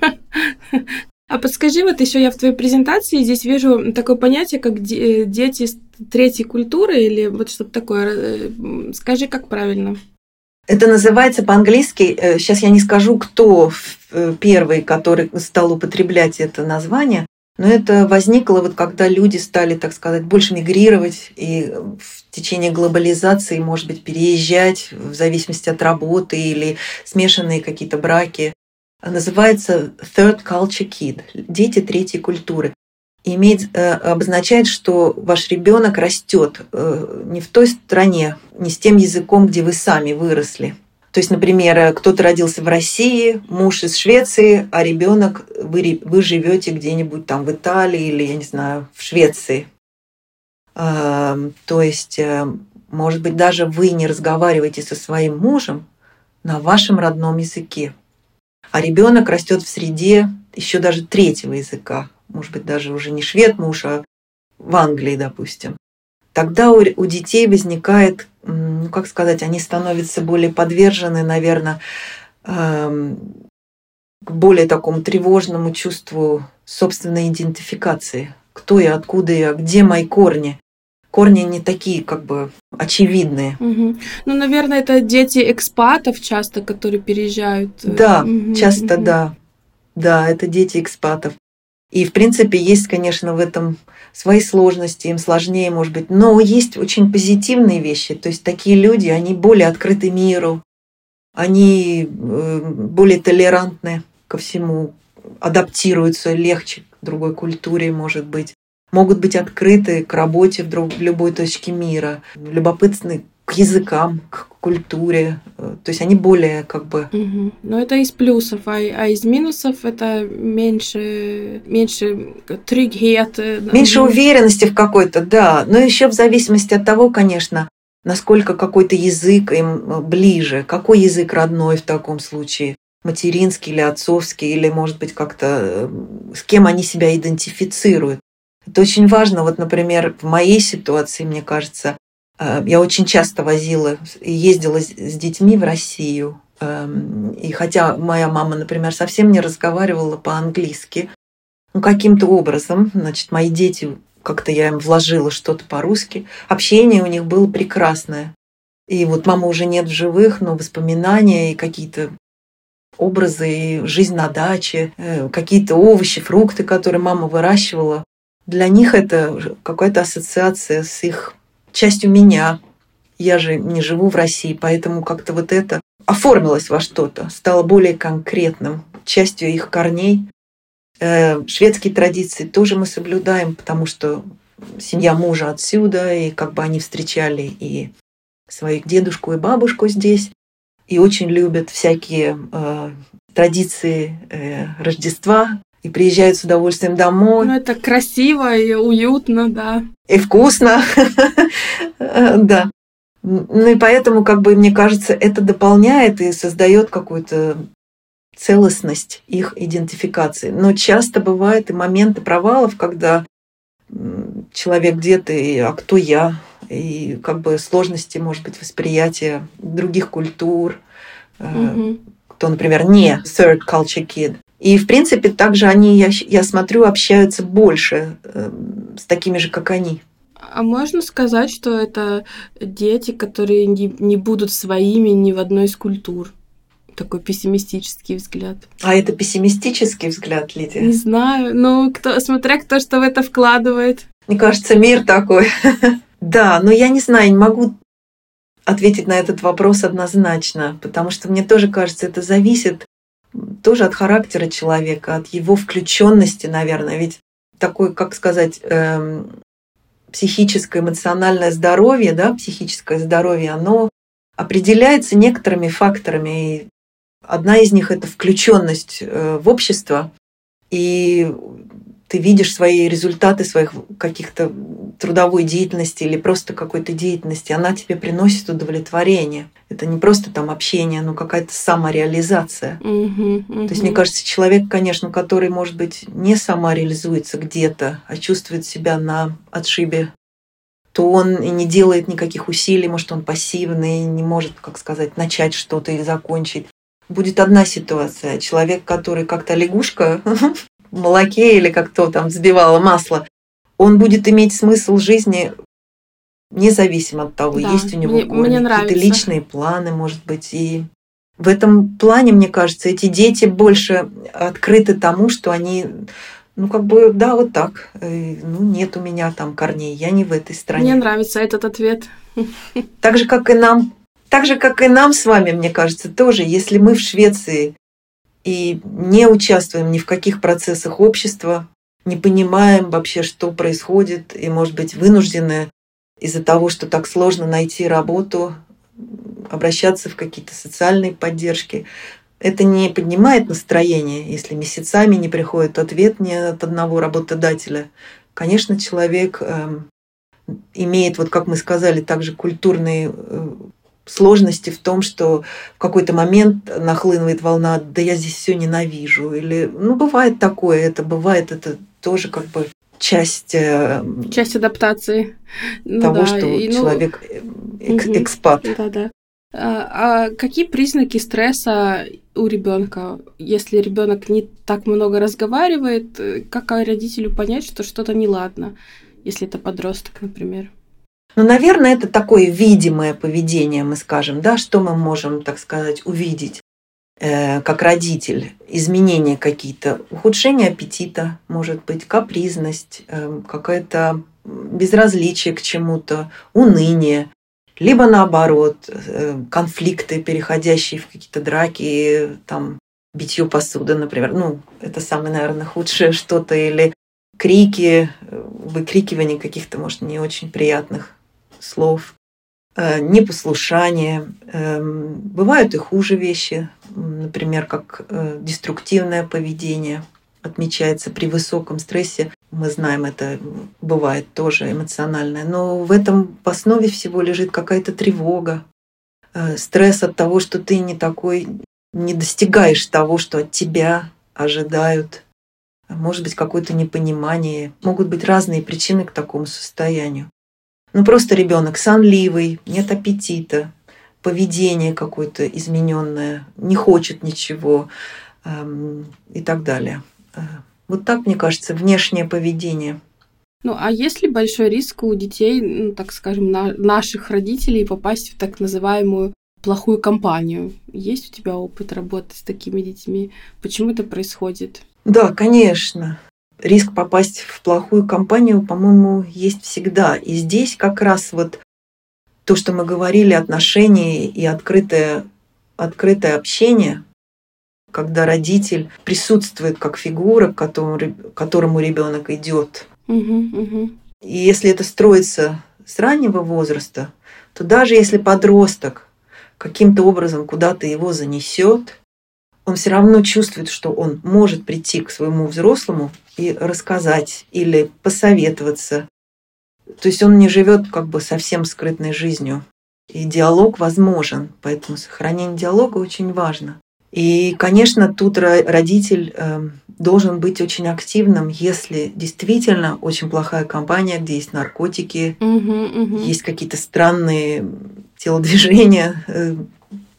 А подскажи, вот еще я в твоей презентации здесь вижу такое понятие, как э, дети третьей культуры или вот что-то такое. Э, скажи, как правильно? Это называется по-английски, сейчас я не скажу, кто первый, который стал употреблять это название, но это возникло вот когда люди стали, так сказать, больше мигрировать и в течение глобализации, может быть, переезжать в зависимости от работы или смешанные какие-то браки. Называется Third Culture Kid – дети третьей культуры. Имеет, э, обозначает, что ваш ребенок растет э, не в той стране, не с тем языком, где вы сами выросли, то есть, например, кто-то родился в России, муж из Швеции, а ребенок вы, вы живете где-нибудь там в Италии или, я не знаю, в Швеции. То есть, э, может быть, даже вы не разговариваете со своим мужем на вашем родном языке. А ребенок растет в среде еще даже третьего языка. Может быть, даже уже не швед муж, а в Англии, допустим. Тогда у, у детей возникает ну, как сказать, они становятся более подвержены, наверное, эм, к более такому тревожному чувству собственной идентификации. Кто я, откуда я, где мои корни. Корни не такие, как бы, очевидные. Угу. Ну, наверное, это дети экспатов часто, которые переезжают. Да, угу, часто, угу. да. Да, это дети экспатов. И, в принципе, есть, конечно, в этом свои сложности, им сложнее, может быть, но есть очень позитивные вещи. То есть такие люди, они более открыты миру, они э, более толерантны ко всему, адаптируются легче к другой культуре, может быть, могут быть открыты к работе в, друг, в любой точке мира, любопытны к языкам, к культуре. Э, то есть они более как бы... Угу. Но это из плюсов, а, а из минусов это меньше, меньше триггет. Э, меньше уверенности в какой-то, да. Но еще в зависимости от того, конечно, насколько какой-то язык им э, ближе, какой язык родной в таком случае, материнский или отцовский, или, может быть, как-то с кем они себя идентифицируют. Это очень важно. Вот, например, в моей ситуации, мне кажется, Э, я очень часто возила и ездила с детьми в Россию. Эм, и хотя моя мама, например, совсем не разговаривала по-английски, ну, каким-то образом, значит, мои дети, как-то я им вложила что-то по-русски, общение у них было прекрасное. И вот мама уже нет в живых, но воспоминания и какие-то образы, и жизнь на даче, э, какие-то овощи, фрукты, которые мама выращивала, для них это какая-то ассоциация с их частью меня. Я же не живу в России, поэтому как-то вот это оформилось во что-то, стало более конкретным, частью их корней. Э, шведские традиции тоже мы соблюдаем, потому что семья мужа отсюда, и как бы они встречали и своих дедушку и бабушку здесь, и очень любят всякие э, традиции э, Рождества, и приезжают с удовольствием домой. Ну, это красиво и уютно, да. И вкусно, да. Ну и поэтому, как бы, мне кажется, это дополняет и создает какую-то целостность их идентификации. Но часто бывают и моменты провалов, когда человек где-то, и, а кто я, и как бы сложности, может быть, восприятия других культур, mm-hmm. кто, например, не third culture kid. И, в принципе, также они, я, я смотрю, общаются больше э, с такими же, как они. А можно сказать, что это дети, которые не, не будут своими ни в одной из культур? Такой пессимистический взгляд. А это пессимистический взгляд, Лидия? Не знаю. Ну, кто, смотря кто что в это вкладывает. Мне кажется, мир такой. Да, но я не знаю, не могу ответить на этот вопрос однозначно, потому что мне тоже кажется, это зависит тоже от характера человека, от его включенности, наверное. Ведь такой, как сказать, эм, психическое, эмоциональное здоровье, да, психическое здоровье, оно определяется некоторыми факторами. И одна из них это включенность э, в общество. И ты видишь свои результаты своих каких-то трудовой деятельности или просто какой-то деятельности, она тебе приносит удовлетворение. Это не просто там общение, но какая-то самореализация. Uh-huh, uh-huh. То есть, мне кажется, человек, конечно, который, может быть, не самореализуется где-то, а чувствует себя на отшибе, то он и не делает никаких усилий, может, он пассивный, не может, как сказать, начать что-то и закончить. Будет одна ситуация. Человек, который как-то лягушка молоке или как то там взбивала масло, он будет иметь смысл жизни независимо от того, да, есть у него мне, какие-то личные планы, может быть. И в этом плане, мне кажется, эти дети больше открыты тому, что они ну, как бы, да, вот так. Э, ну, нет у меня там корней, я не в этой стране. Мне нравится этот ответ. Так же, как и нам, так же, как и нам с вами, мне кажется, тоже, если мы в Швеции и не участвуем ни в каких процессах общества, не понимаем вообще, что происходит, и, может быть, вынуждены из-за того, что так сложно найти работу, обращаться в какие-то социальные поддержки. Это не поднимает настроение, если месяцами не приходит ответ ни от одного работодателя. Конечно, человек э, имеет, вот как мы сказали, также культурные э, сложности в том, что в какой-то момент нахлынывает волна, да я здесь все ненавижу. Или, ну, бывает такое, это бывает, это тоже как бы часть... Э, часть адаптации. Ну, того, да, что и, ну, человек экс, экспат. Да, да. А, а какие признаки стресса у ребенка? Если ребенок не так много разговаривает, э, как родителю понять, что что-то неладно, если это подросток, например? Ну, наверное, это такое видимое поведение, мы скажем, да, что мы можем, так сказать, увидеть э, как родитель. Изменения какие-то, ухудшение аппетита, может быть, капризность, э, какое-то безразличие к чему-то, уныние, либо наоборот, э, конфликты, переходящие в какие-то драки, там, битье посуды, например. Ну, это самое, наверное, худшее что-то. Или крики, э, выкрикивание каких-то, может, не очень приятных слов, э, непослушание. Эм, бывают и хуже вещи, например, как э, деструктивное поведение отмечается при высоком стрессе. Мы знаем, это бывает тоже эмоциональное. Но в этом в основе всего лежит какая-то тревога, э, стресс от того, что ты не такой, не достигаешь того, что от тебя ожидают. Может быть, какое-то непонимание. Могут быть разные причины к такому состоянию. Ну просто ребенок сонливый, нет аппетита, поведение какое-то измененное, не хочет ничего эм, и так далее. Э, вот так, мне кажется, внешнее поведение. Ну, а есть ли большой риск у детей, ну, так скажем, на наших родителей попасть в так называемую плохую компанию? Есть у тебя опыт работы с такими детьми? Почему это происходит? Да, конечно риск попасть в плохую компанию, по-моему, есть всегда. И здесь как раз вот то, что мы говорили, отношения и открытое открытое общение, когда родитель присутствует как фигура, к которому, к которому ребенок идет. И если это строится с раннего возраста, то даже если подросток каким-то образом куда-то его занесет, он все равно чувствует, что он может прийти к своему взрослому и рассказать или посоветоваться. То есть он не живет как бы совсем скрытной жизнью. И диалог возможен, поэтому сохранение диалога очень важно. И, конечно, тут родитель эм, должен быть очень активным, если действительно очень плохая компания, где есть наркотики, угу, угу. есть какие-то странные телодвижения. Э,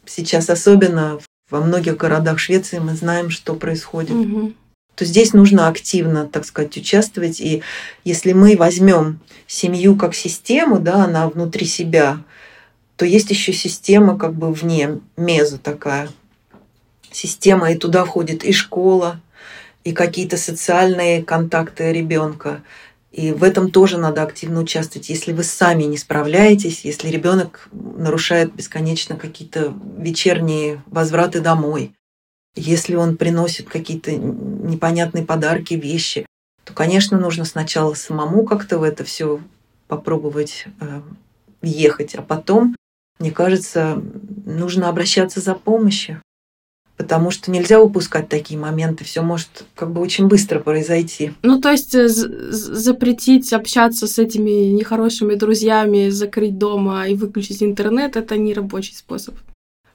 сейчас особенно во многих городах Швеции мы знаем, что происходит. Угу. То здесь нужно активно, так сказать, участвовать. И если мы возьмем семью как систему, да, она внутри себя, то есть еще система как бы вне, мезо такая, система, и туда входит и школа, и какие-то социальные контакты ребенка. И в этом тоже надо активно участвовать. Если вы сами не справляетесь, если ребенок нарушает бесконечно какие-то вечерние возвраты домой, если он приносит какие-то непонятные подарки, вещи, то, конечно, нужно сначала самому как-то в это все попробовать э, ехать, а потом, мне кажется, нужно обращаться за помощью потому что нельзя упускать такие моменты, все может как бы очень быстро произойти. Ну, то есть э, запретить общаться с этими нехорошими друзьями, закрыть дома и выключить интернет, это не рабочий способ.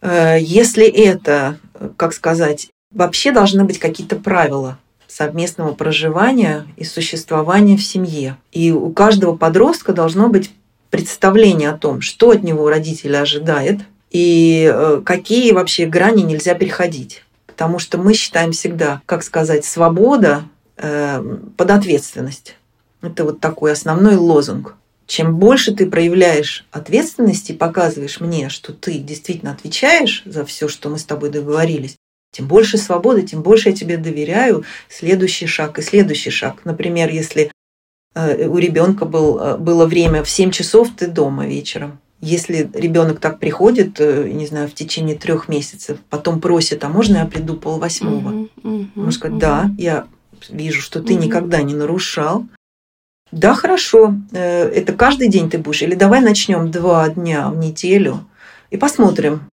Э, если это, как сказать, вообще должны быть какие-то правила совместного проживания и существования в семье. И у каждого подростка должно быть представление о том, что от него родители ожидают, и э, какие вообще грани нельзя переходить. Потому что мы считаем всегда, как сказать, свобода э, под ответственность. Это вот такой основной лозунг. Чем больше ты проявляешь ответственности и показываешь мне, что ты действительно отвечаешь за все, что мы с тобой договорились, тем больше свободы, тем больше я тебе доверяю следующий шаг и следующий шаг. Например, если э, у ребенка был, было время в 7 часов, ты дома вечером. Если ребенок так приходит, э, не знаю, в течение трех месяцев, потом просит, а можно я приду пол восьмого? Uh-huh, uh-huh, Можно сказать, да, я вижу, что ты uh-huh. никогда не нарушал. Да, хорошо, э, это каждый день ты будешь. Или давай начнем два дня в неделю и посмотрим.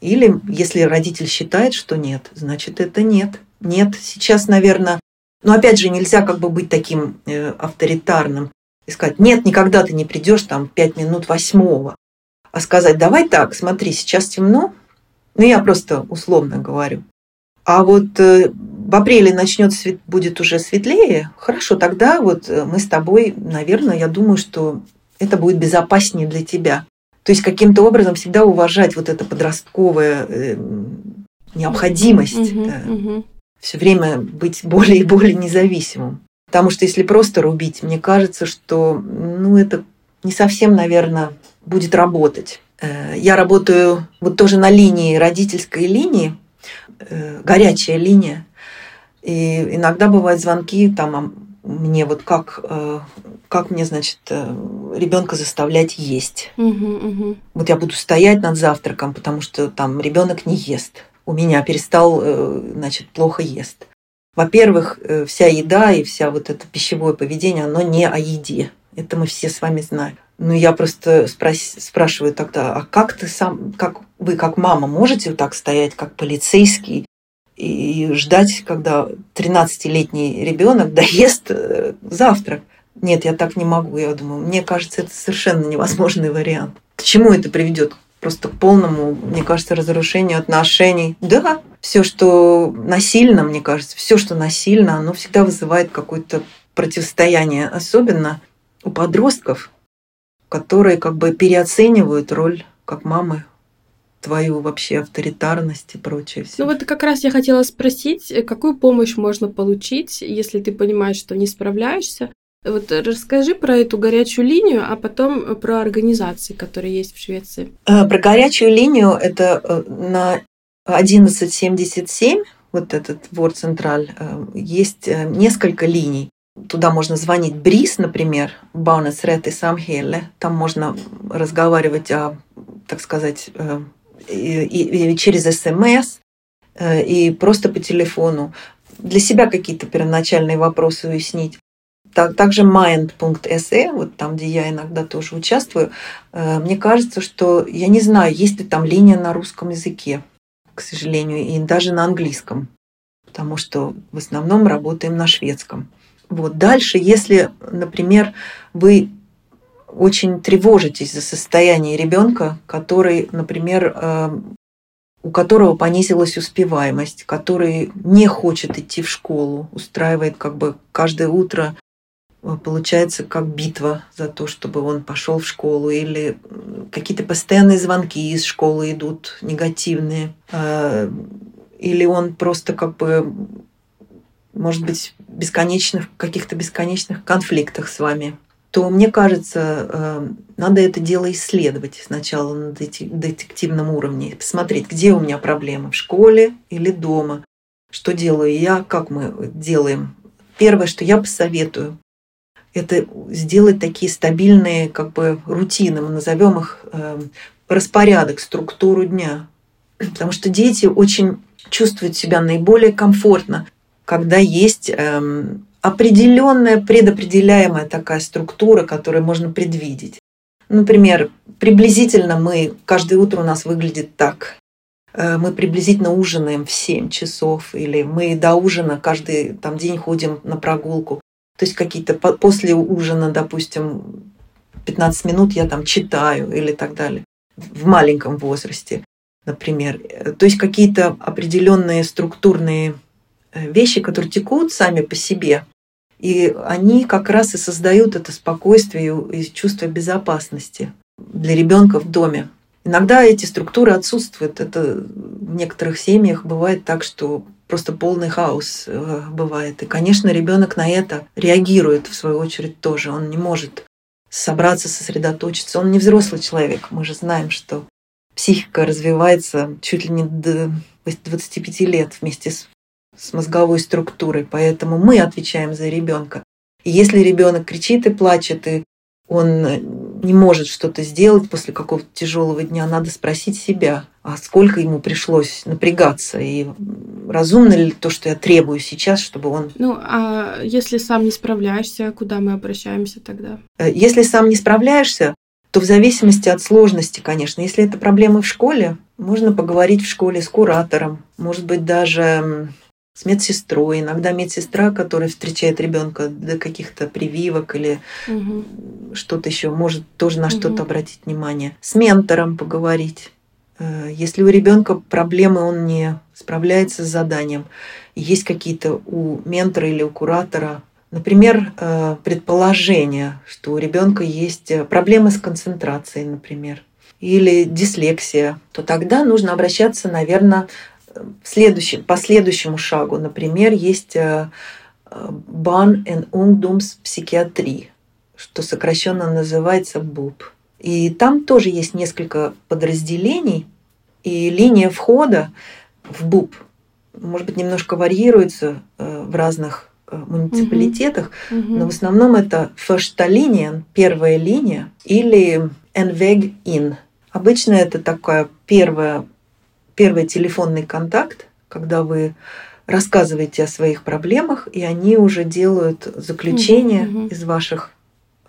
Или если родитель считает, что нет, значит это нет. Нет, сейчас, наверное, но опять же нельзя как бы быть таким э, авторитарным и сказать, нет, никогда ты не придешь там пять минут восьмого а сказать, давай так, смотри, сейчас темно, ну я просто условно говорю, а вот э, в апреле начнет свет, будет уже светлее, хорошо, тогда вот э, мы с тобой, наверное, я думаю, что это будет безопаснее для тебя. То есть каким-то образом всегда уважать вот это подростковая э, необходимость угу, угу. все время быть более и более независимым. Потому что если просто рубить, мне кажется, что ну, это не совсем, наверное, будет работать. Э, я работаю вот тоже на линии, родительской линии, э, горячая линия. И иногда бывают звонки там мне вот как, э, как мне, значит, ребенка заставлять есть. Угу, угу. Вот я буду стоять над завтраком, потому что там ребенок не ест. У меня перестал, значит, плохо ест. Во-первых, вся еда и вся вот это пищевое поведение, оно не о еде. Это мы все с вами знаем. Ну, я просто спрос... спрашиваю тогда, а как ты сам, как вы как мама можете вот так стоять, как полицейский, и ждать, когда 13-летний ребенок доест э, завтрак? Нет, я так не могу. Я думаю, мне кажется, это совершенно невозможный вариант. К чему это приведет? Просто к полному, мне кажется, разрушению отношений. Да, все, что насильно, мне кажется, все, что насильно, оно всегда вызывает какое-то противостояние, особенно у подростков, которые как бы переоценивают роль как мамы твою вообще авторитарность и прочее все. Ну вот как раз я хотела спросить, какую помощь можно получить, если ты понимаешь, что не справляешься. Вот расскажи про эту горячую линию, а потом про организации, которые есть в Швеции. Э, про горячую линию это э, на 1177, вот этот Word Централь, э, есть несколько линий. Туда можно звонить Брис, например, Барнес Рет и Самхелле. Там можно разговаривать о, так сказать, э, и, и, и через СМС, э, и просто по телефону. Для себя какие-то первоначальные вопросы уяснить. Так, также mind.se, вот там, где я иногда тоже участвую, э, мне кажется, что, я не знаю, есть ли там линия на русском языке, к сожалению, и даже на английском, потому что в основном работаем на шведском. Вот. Дальше, если, например, вы очень тревожитесь за состояние ребенка, который, например, э, у которого понизилась успеваемость, который не хочет идти в школу, устраивает как бы каждое утро э, получается как битва за то, чтобы он пошел в школу, или какие-то постоянные звонки из школы идут негативные, э, или он просто как бы может быть, бесконечных, каких-то бесконечных конфликтах с вами, то, мне кажется, э, надо это дело исследовать сначала на детективном уровне, посмотреть, где у меня проблемы, в школе или дома, что делаю я, как мы делаем. Первое, что я посоветую, это сделать такие стабильные как бы рутины, мы назовем их э, распорядок, структуру дня. Потому что дети очень чувствуют себя наиболее комфортно, когда есть эм, определенная, предопределяемая такая структура, которую можно предвидеть. Например, приблизительно мы, каждое утро у нас выглядит так. Э, мы приблизительно ужинаем в 7 часов, или мы до ужина каждый там, день ходим на прогулку. То есть какие-то после ужина, допустим, 15 минут я там читаю или так далее. В маленьком возрасте, например. Э, то есть какие-то определенные структурные вещи, которые текут сами по себе. И они как раз и создают это спокойствие и чувство безопасности для ребенка в доме. Иногда эти структуры отсутствуют. Это в некоторых семьях бывает так, что просто полный хаос э, бывает. И, конечно, ребенок на это реагирует в свою очередь тоже. Он не может собраться, сосредоточиться. Он не взрослый человек. Мы же знаем, что психика развивается чуть ли не до 25 лет вместе с с мозговой структурой, поэтому мы отвечаем за ребенка. И если ребенок кричит и плачет, и он не может что-то сделать после какого-то тяжелого дня, надо спросить себя, а сколько ему пришлось напрягаться, и разумно ли то, что я требую сейчас, чтобы он... Ну, а если сам не справляешься, куда мы обращаемся тогда? Э, если сам не справляешься, то в зависимости от сложности, конечно. Если это проблемы в школе, можно поговорить в школе с куратором, может быть, даже с медсестрой, иногда медсестра, которая встречает ребенка до каких-то прививок или угу. что-то еще, может тоже на угу. что-то обратить внимание. С ментором поговорить. Э, если у ребенка проблемы, он не справляется с заданием, есть какие-то у ментора или у куратора, например, э, предположение, что у ребенка есть э, проблемы с концентрацией, например, или дислексия, то тогда нужно обращаться, наверное, следующем, по следующему шагу, например, есть Ban and Ungdoms психиатрии, что сокращенно называется БУП. И там тоже есть несколько подразделений, и линия входа в БУП, может быть, немножко варьируется э, в разных э, муниципалитетах, угу, угу. но в основном это фершталиния, первая линия, или In. Обычно это такая первая первый телефонный контакт, когда вы рассказываете о своих проблемах, и они уже делают заключение угу. из ваших,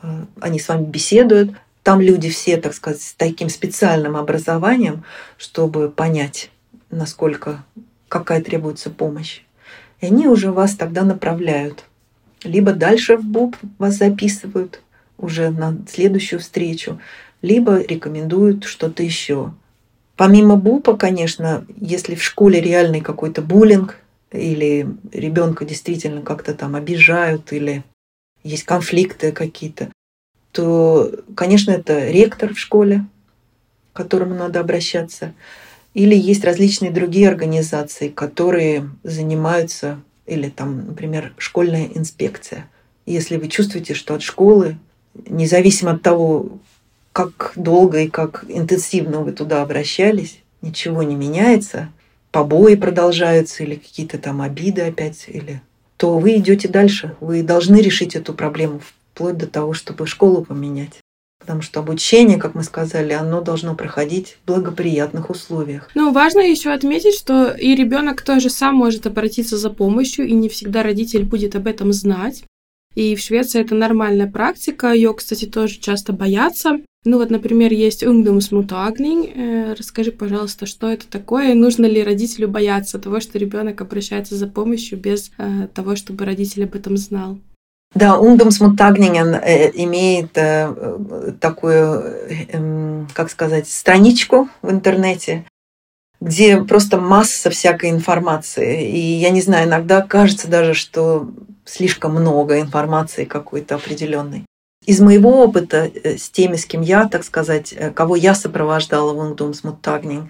э, они с вами беседуют. Там люди все, так сказать, с таким специальным образованием, чтобы понять, насколько какая требуется помощь. И они уже вас тогда направляют. Либо дальше в БУП вас записывают уже на следующую встречу, либо рекомендуют что-то еще. Помимо БУПа, конечно, если в школе реальный какой-то буллинг, или ребенка действительно как-то там обижают, или есть конфликты какие-то, то, конечно, это ректор в школе, к которому надо обращаться. Или есть различные другие организации, которые занимаются, или там, например, школьная инспекция. Если вы чувствуете, что от школы, независимо от того, как долго и как интенсивно вы туда обращались, ничего не меняется, побои продолжаются или какие-то там обиды опять, или то вы идете дальше. Вы должны решить эту проблему вплоть до того, чтобы школу поменять. потому что обучение, как мы сказали, оно должно проходить в благоприятных условиях. Ну, важно еще отметить, что и ребенок тоже сам может обратиться за помощью, и не всегда родитель будет об этом знать. И в Швеции это нормальная практика. Ее, кстати, тоже часто боятся. Ну вот, например, есть ungdomsmottagning. Э, расскажи, пожалуйста, что это такое? Нужно ли родителю бояться того, что ребенок обращается за помощью без э, того, чтобы родитель об этом знал? Да, Ungdomsmottagningen э, имеет такую, э, как сказать, страничку в интернете, где просто масса всякой информации. И я не знаю, иногда кажется даже, что слишком много информации какой-то определенной. Из моего опыта э, с теми, с кем я, так сказать, э, кого я сопровождала в Ungdomsmottagning,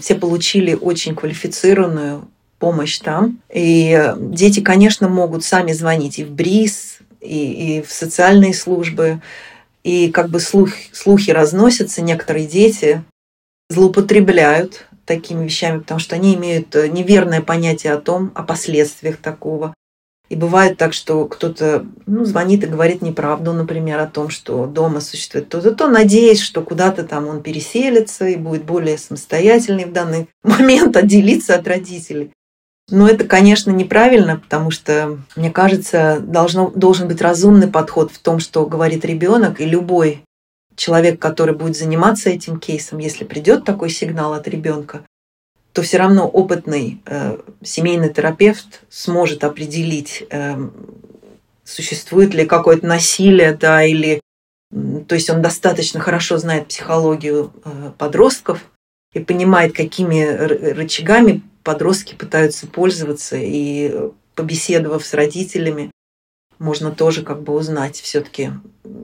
все получили очень квалифицированную помощь там. И э, дети, конечно, могут сами звонить и в БРИС, и, и в социальные службы. И как бы слух, слухи разносятся, некоторые дети злоупотребляют такими вещами, потому что они имеют неверное понятие о том, о последствиях такого. И бывает так, что кто-то ну, звонит и говорит неправду, например, о том, что дома существует то-то, то, надеясь, что куда-то там он переселится и будет более самостоятельный в данный момент, отделиться от родителей. Но это, конечно, неправильно, потому что, мне кажется, должно, должен быть разумный подход в том, что говорит ребенок, и любой человек, который будет заниматься этим кейсом, если придет такой сигнал от ребенка, то все равно опытный э, семейный терапевт сможет определить, э, существует ли какое-то насилие, да, или то есть он достаточно хорошо знает психологию э, подростков и понимает, какими рычагами подростки пытаются пользоваться, и э, побеседовав с родителями, можно тоже как бы узнать все-таки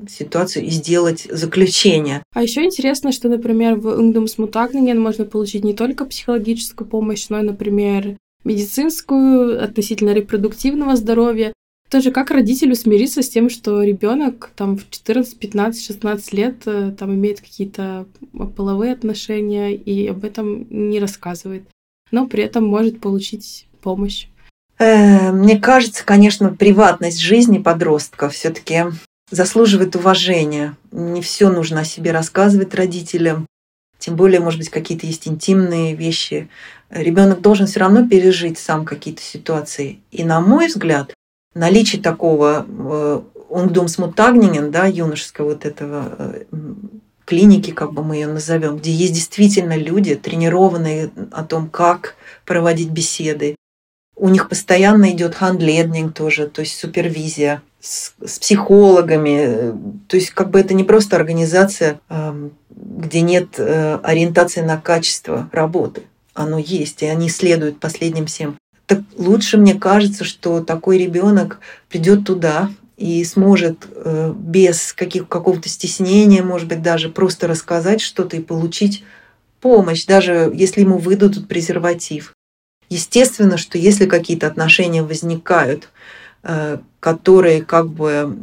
ситуацию и сделать заключение. А еще интересно, что, например, в Ungdomsmottagningen можно получить не только психологическую помощь, но и, например, медицинскую относительно репродуктивного здоровья. Тоже как родителю смириться с тем, что ребенок там в 14, 15, 16 лет э, там имеет какие-то половые отношения и об этом не рассказывает, но при этом может получить помощь. Э, мне кажется, конечно, приватность жизни подростка все-таки заслуживает уважения. Не все нужно о себе рассказывать родителям, тем более, может быть, какие-то есть интимные вещи. Ребенок должен все равно пережить сам какие-то ситуации. И, на мой взгляд, наличие такого э, да, юношеского вот этого э, клиники, как бы мы ее назовем, где есть действительно люди, тренированные о том, как проводить беседы, у них постоянно идет хандледнинг тоже, то есть супервизия с, с психологами. То есть как бы это не просто организация, эм, где нет э, ориентации на качество работы. Оно есть, и они следуют последним всем. Так лучше, мне кажется, что такой ребенок придет туда и сможет э, без каких, какого-то стеснения, может быть, даже просто рассказать что-то и получить помощь, даже если ему выдадут презерватив. Естественно, что если какие-то отношения возникают, э, которые как бы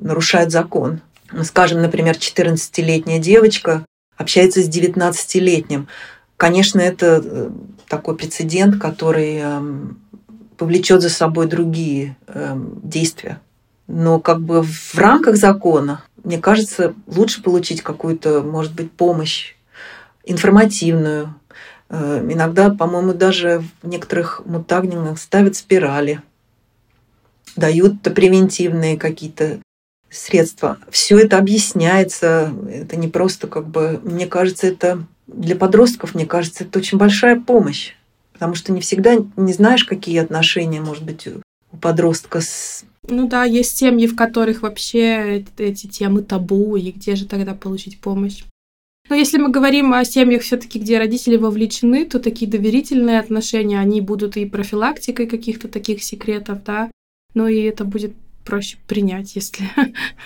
нарушают закон, скажем, например, 14-летняя девочка общается с 19-летним, конечно, это э, такой прецедент, который эм, повлечет за собой другие эм, действия. Но как бы в рамках закона, мне кажется, лучше получить какую-то, может быть, помощь информативную, иногда, по-моему, даже в некоторых мутагнингах ставят спирали, дают превентивные какие-то средства. Все это объясняется. Это не просто как бы... Мне кажется, это для подростков, мне кажется, это очень большая помощь. Потому что не всегда не знаешь, какие отношения, может быть, у подростка с ну да, есть семьи, в которых вообще эти темы табу, и где же тогда получить помощь? Но если мы говорим о семьях все-таки, где родители вовлечены, то такие доверительные отношения, они будут и профилактикой каких-то таких секретов, да, ну и это будет проще принять, если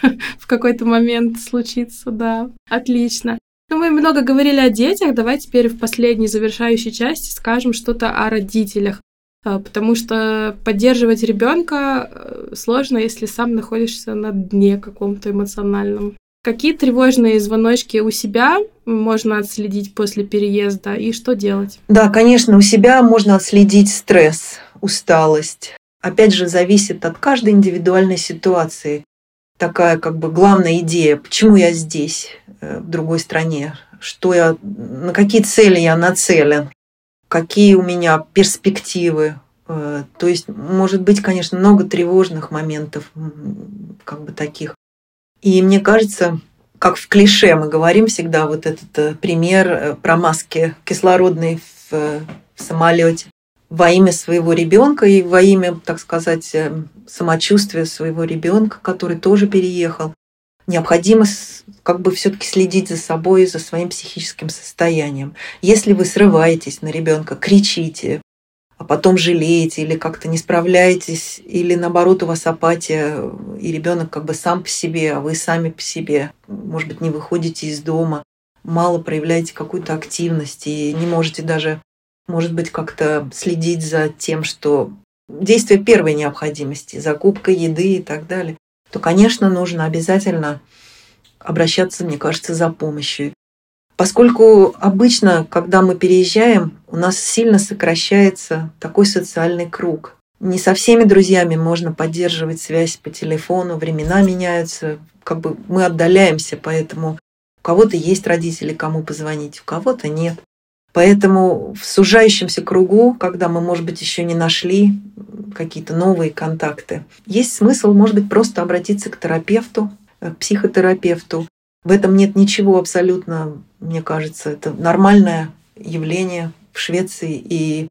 в какой-то момент случится, да. Отлично. Ну, мы много говорили о детях, давай теперь в последней завершающей части скажем что-то о родителях. А, потому что поддерживать ребенка э, сложно, если сам находишься на дне каком-то эмоциональном. Какие тревожные звоночки у себя можно отследить после переезда и что делать? Да, конечно, у себя можно отследить стресс, усталость. Опять же, зависит от каждой индивидуальной ситуации. такая как бы главная идея, почему я здесь, э, в другой стране, что я, на какие цели я нацелен, какие у меня перспективы. Э, то есть, может быть, конечно, много тревожных моментов, как бы таких. И мне кажется, как в клише мы говорим всегда, вот этот э, пример про маски кислородной в самолете во имя своего ребенка и во имя, так сказать, э, самочувствия своего ребенка, который тоже переехал. Необходимо как бы все-таки следить за собой и за своим психическим состоянием. Если вы срываетесь на ребенка, кричите, потом жалеете или как-то не справляетесь, или наоборот у вас апатия, и ребенок как бы сам по себе, а вы сами по себе, может быть, не выходите из дома, мало проявляете какую-то активность и не можете даже может быть, как-то следить за тем, что действие первой необходимости, закупка еды и так далее, то, конечно, нужно обязательно обращаться, мне кажется, за помощью. Поскольку обычно, когда мы переезжаем, у нас сильно сокращается такой социальный круг. Не со всеми друзьями можно поддерживать связь по телефону, времена меняются, как бы мы отдаляемся, поэтому у кого-то есть родители, кому позвонить, у кого-то нет. Поэтому в сужающемся кругу, когда мы, может быть, еще не нашли какие-то новые контакты, есть смысл, может быть, просто обратиться к терапевту, э, к психотерапевту. В этом нет ничего абсолютно, мне кажется, это нормальное явление в Швеции, и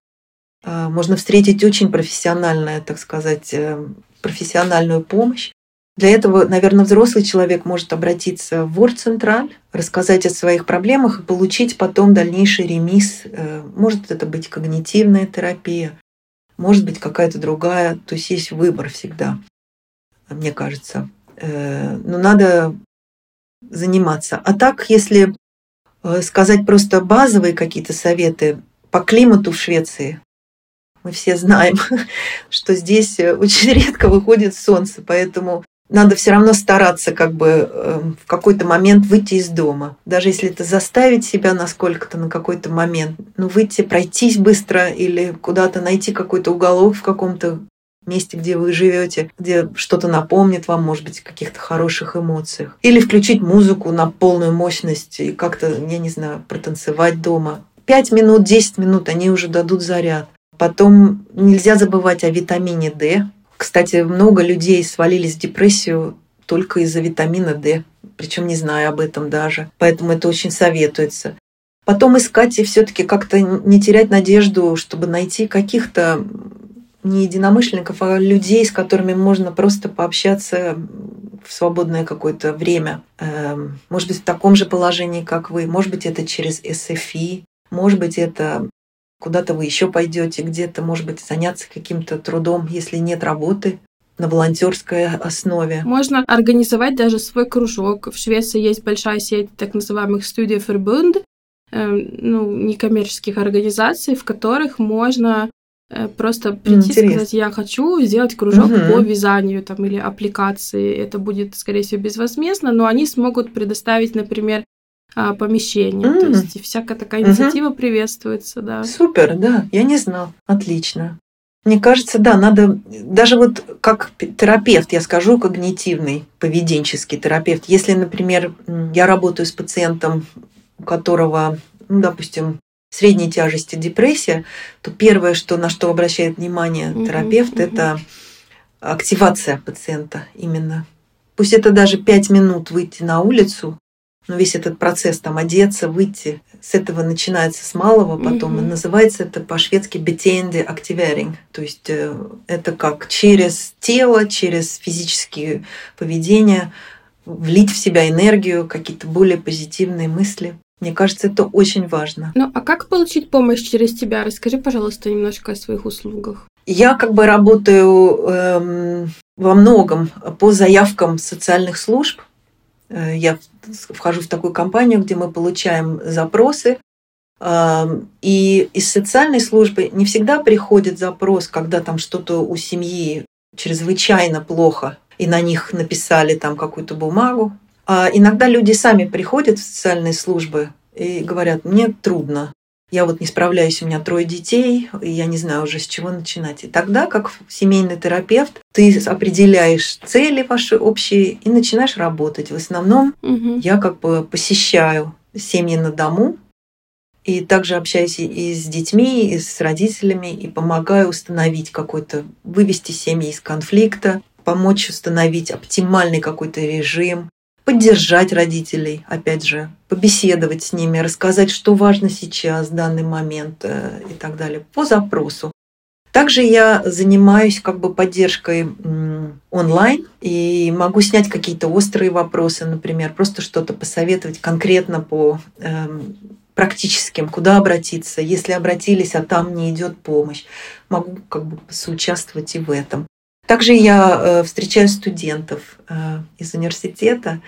э, можно встретить очень профессиональное, так сказать, э, профессиональную помощь. Для этого, наверное, взрослый человек может обратиться в Ворд-Централь, рассказать о своих проблемах и получить потом дальнейший ремис. Э, может это быть когнитивная терапия, может быть какая-то другая. То есть есть выбор всегда, мне кажется. Э, но надо заниматься. А так, если э, сказать просто базовые какие-то советы по климату в Швеции, мы все знаем, что здесь очень редко выходит солнце, поэтому надо все равно стараться как бы эм, в какой-то момент выйти из дома. Даже если это заставить себя насколько-то на какой-то момент. Ну, выйти, пройтись быстро или куда-то найти какой-то уголок в каком-то месте, где вы живете, где что-то напомнит вам, может быть, каких-то хороших эмоциях. Или включить музыку на полную мощность и как-то, я не знаю, протанцевать дома. Пять минут, десять минут, они уже дадут заряд. Потом нельзя забывать о витамине D, кстати, много людей свалились в депрессию только из-за витамина D, причем не зная об этом даже. Поэтому это очень советуется. Потом искать и все-таки как-то не терять надежду, чтобы найти каких-то не единомышленников, а людей, с которыми можно просто пообщаться в свободное какое-то время. Эм, может быть, в таком же положении, как вы. Может быть, это через SFI. Может быть, это куда-то вы еще пойдете, где-то, может быть, заняться каким-то трудом, если нет работы на волонтерской основе. Можно организовать даже свой кружок. В Швеции есть большая сеть так называемых студиефербунд, э, ну, некоммерческих организаций, в которых можно просто прийти и сказать, я хочу сделать кружок угу. по вязанию там, или аппликации. Это будет, скорее всего, безвозмездно, но они смогут предоставить, например, а, помещение. Mm. То есть всякая такая инициатива mm-hmm. приветствуется, да. Супер, да, я не знал. Отлично. Мне кажется, да, надо даже вот как терапевт, я скажу, когнитивный, поведенческий терапевт. Если, например, я работаю с пациентом, у которого, ну, допустим, средней тяжести депрессия, то первое, что, на что обращает внимание терапевт, mm-hmm. это активация пациента именно. Пусть это даже пять минут выйти на улицу, но весь этот процесс там одеться, выйти, с этого начинается с малого, потом mm-hmm. называется это по-шведски beteende activering, то есть э, это как через тело, через физические поведения влить в себя энергию, какие-то более позитивные мысли. Мне кажется, это очень важно. Ну, а как получить помощь через тебя? Расскажи, пожалуйста, немножко о своих услугах. Я как бы работаю эм, во многом по заявкам социальных служб. Э, я вхожу в такую компанию, где мы получаем запросы, и из социальной службы не всегда приходит запрос, когда там что-то у семьи чрезвычайно плохо, и на них написали там какую-то бумагу. А иногда люди сами приходят в социальные службы и говорят, мне трудно, я вот не справляюсь, у меня трое детей, и я не знаю уже с чего начинать. И тогда, как семейный терапевт, ты определяешь цели ваши общие и начинаешь работать. В основном угу. я как бы посещаю семьи на дому, и также общаюсь и с детьми, и с родителями, и помогаю установить какой-то, вывести семьи из конфликта, помочь установить оптимальный какой-то режим, поддержать родителей, опять же, побеседовать с ними, рассказать, что важно сейчас, в данный момент э, и так далее, по запросу. Также я занимаюсь как бы поддержкой онлайн и могу снять какие-то острые вопросы, например, просто что-то посоветовать конкретно по эм, практическим, куда обратиться, если обратились, а там не идет помощь. Могу как бы соучаствовать и в этом. Также я э, встречаю студентов э, из университета,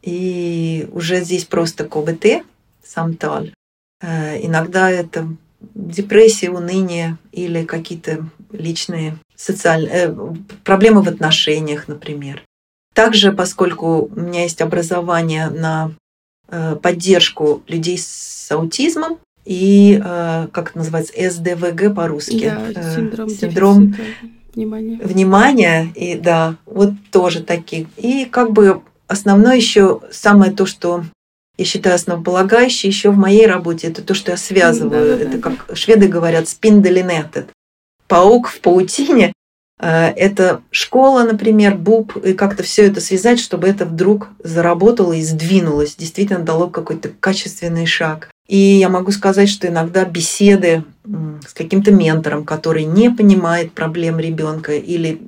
и уже здесь просто КБТ, самталь. Э, иногда это депрессия, уныние или какие-то личные социальные проблемы в отношениях, например. Также, поскольку у меня есть образование на поддержку людей с аутизмом и, как это называется, СДВГ по-русски. Да, синдром, синдром внимание. Внимание, и да, вот тоже такие. И как бы основное еще самое то, что я считаю основополагающее еще в моей работе, это то, что я связываю. Да, это да, как шведы говорят, спинделинетед. Паук в паутине. Э, это школа, например, БУП, и как-то все это связать, чтобы это вдруг заработало и сдвинулось, действительно дало какой-то качественный шаг. И я могу сказать, что иногда беседы с каким-то ментором, который не понимает проблем ребенка или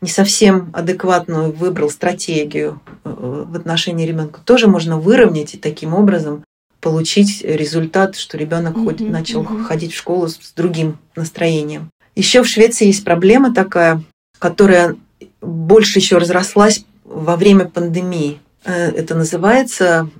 не совсем адекватную выбрал стратегию э, в отношении ребенка, тоже можно выровнять и таким образом получить результат, что ребенок mm-hmm, начал mm-hmm. ходить в школу с другим настроением. Еще в Швеции есть проблема такая, которая больше еще разрослась во время пандемии. Э, это называется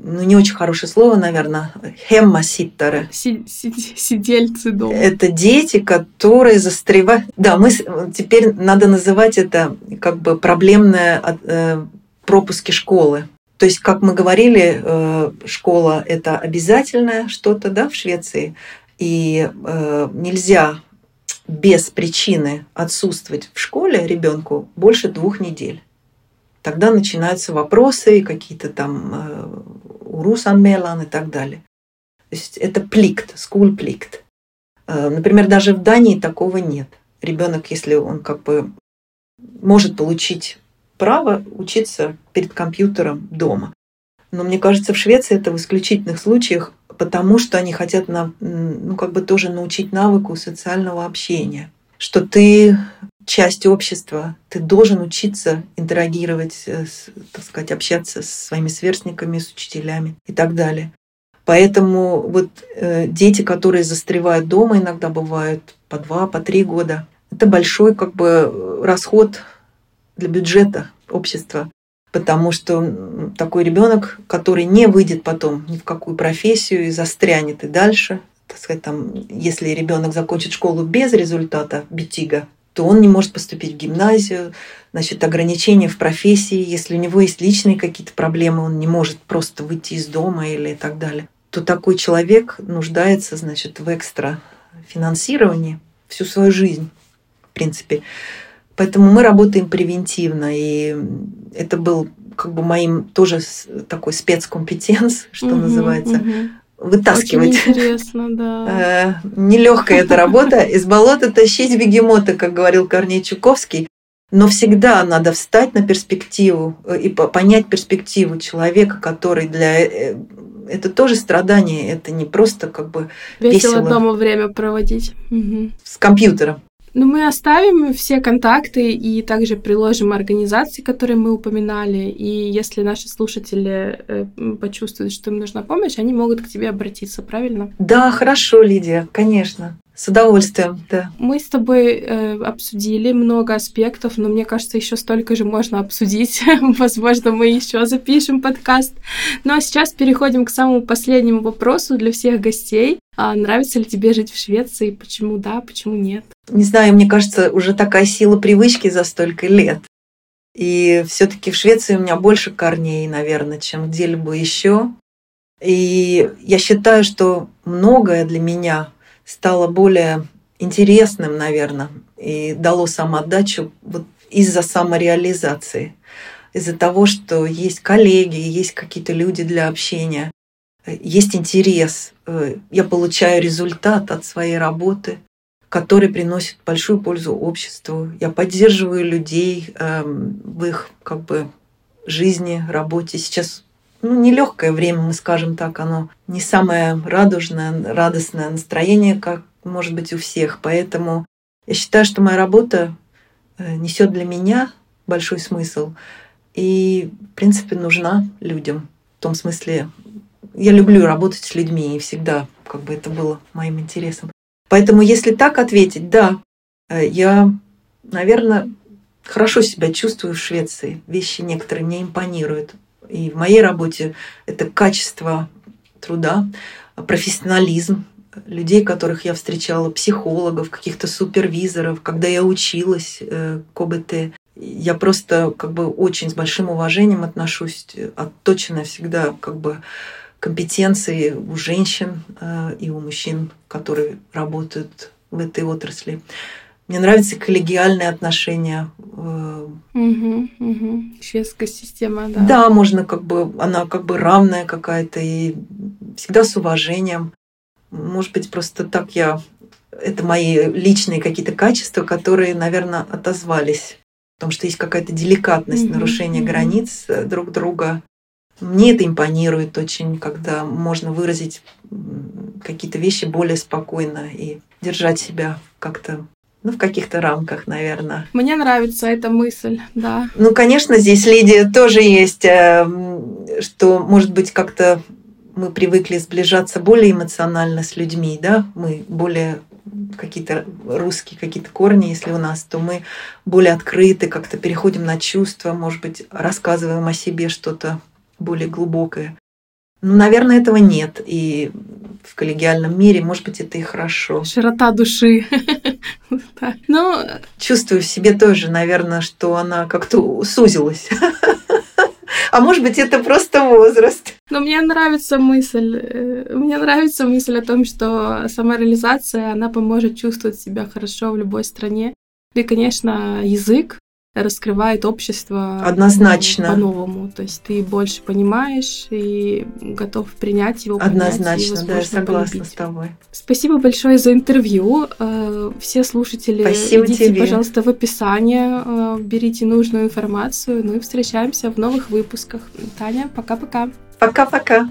ну, не очень хорошее слово, наверное, хеммаситтеры. Сидельцы дома. Это дети, которые застревают... Да, мы теперь надо называть это как бы проблемные э, пропуски школы. То есть, как мы говорили, э, школа – это обязательное что-то да, в Швеции, и э, нельзя без причины отсутствовать в школе ребенку больше двух недель тогда начинаются вопросы, какие-то там урусан-мелан и так далее. То есть это пликт, school пликт. Э, например, даже в Дании такого нет. Ребенок, если он как бы может получить право учиться перед компьютером дома. Но мне кажется, в Швеции это в исключительных случаях, потому что они хотят на, ну, как бы тоже научить навыку социального общения. Что ты часть общества, ты должен учиться интерагировать, э, так сказать, общаться с своими сверстниками, с учителями и так далее. Поэтому вот э, дети, которые застревают дома, иногда бывают по два, по три года, это большой как бы расход для бюджета общества, потому что такой ребенок, который не выйдет потом ни в какую профессию и застрянет и дальше, так сказать, там, если ребенок закончит школу без результата битига, то он не может поступить в гимназию, значит, ограничения в профессии, если у него есть личные какие-то проблемы, он не может просто выйти из дома или так далее, то такой человек нуждается, значит, в экстра финансировании всю свою жизнь, в принципе. Поэтому мы работаем превентивно, и это был как бы моим тоже такой спецкомпетенс, что угу, называется, угу вытаскивать. Очень интересно, да. Э, нелегкая эта работа. Из болота тащить бегемота, как говорил Корней Чуковский. Но всегда надо встать на перспективу э, и понять перспективу человека, который для э, это тоже страдание, это не просто как бы весело, весело дома время проводить угу. с компьютером. Ну, мы оставим все контакты и также приложим организации, которые мы упоминали. И если наши слушатели э, почувствуют, что им нужна помощь, они могут к тебе обратиться, правильно? Да, хорошо, Лидия, конечно. С удовольствием, да. Мы с тобой э, обсудили много аспектов, но мне кажется, еще столько же можно обсудить. Возможно, мы еще запишем подкаст. Ну а сейчас переходим к самому последнему вопросу для всех гостей. А нравится ли тебе жить в Швеции? Почему да, почему нет? Не знаю, мне кажется, уже такая сила привычки за столько лет. И все-таки в Швеции у меня больше корней, наверное, чем где-либо еще. И я считаю, что многое для меня стало более интересным, наверное, и дало самоотдачу вот из-за самореализации, из-за того, что есть коллеги, есть какие-то люди для общения, есть интерес. Э, я получаю результат от своей работы, который приносит большую пользу обществу. Я поддерживаю людей эм, в их как бы жизни, работе. Сейчас ну, нелегкое время, мы скажем так, оно не самое радужное, радостное настроение, как может быть у всех. Поэтому я считаю, что моя работа э, несет для меня большой смысл и, в принципе, нужна людям. В том смысле, я люблю работать с людьми, и всегда как бы это было моим интересом. Поэтому, если так ответить, да, э, я, наверное, хорошо себя чувствую в Швеции. Вещи некоторые мне импонируют. И в моей работе это качество труда, профессионализм людей, которых я встречала, психологов, каких-то супервизоров, когда я училась э, КОБТ. Я просто как бы очень с большим уважением отношусь, отточена всегда как бы компетенции у женщин э, и у мужчин, которые работают в этой отрасли. Мне нравятся коллегиальные отношения. Угу, угу. Шведская система, да. Да, можно как бы, она как бы равная какая-то и всегда с уважением. Может быть, просто так я... Это мои личные какие-то качества, которые, наверное, отозвались. Потому что есть какая-то деликатность, mm нарушение границ э, друг друга. Мне это импонирует очень, когда можно выразить какие-то вещи более спокойно и держать себя как-то ну, в каких-то рамках, наверное. Мне нравится эта мысль, да. Ну, конечно, здесь, Лидия, тоже есть, эм, что, может быть, как-то мы привыкли сближаться более эмоционально с людьми, да, мы более какие-то русские какие-то корни, если у нас, то мы более открыты, как-то переходим на чувства, может быть, рассказываем о себе что-то более глубокое. Ну, наверное, этого нет. И в коллегиальном мире, может быть, это и хорошо. Широта души. Ну, чувствую в себе тоже, наверное, что она как-то сузилась. А может быть, это просто возраст. Но мне нравится мысль, э, мне нравится мысль о том, что самореализация, она поможет чувствовать себя хорошо в любой стране. И, конечно, язык, раскрывает общество однозначно по-новому. То есть ты больше понимаешь и готов принять его. Однозначно, да, я согласна полюбить. с тобой. Спасибо большое за интервью. Э, все слушатели, Спасибо идите, тебе. пожалуйста, в описание, э, берите нужную информацию. Ну и встречаемся в новых выпусках. Таня, пока-пока. Пока-пока.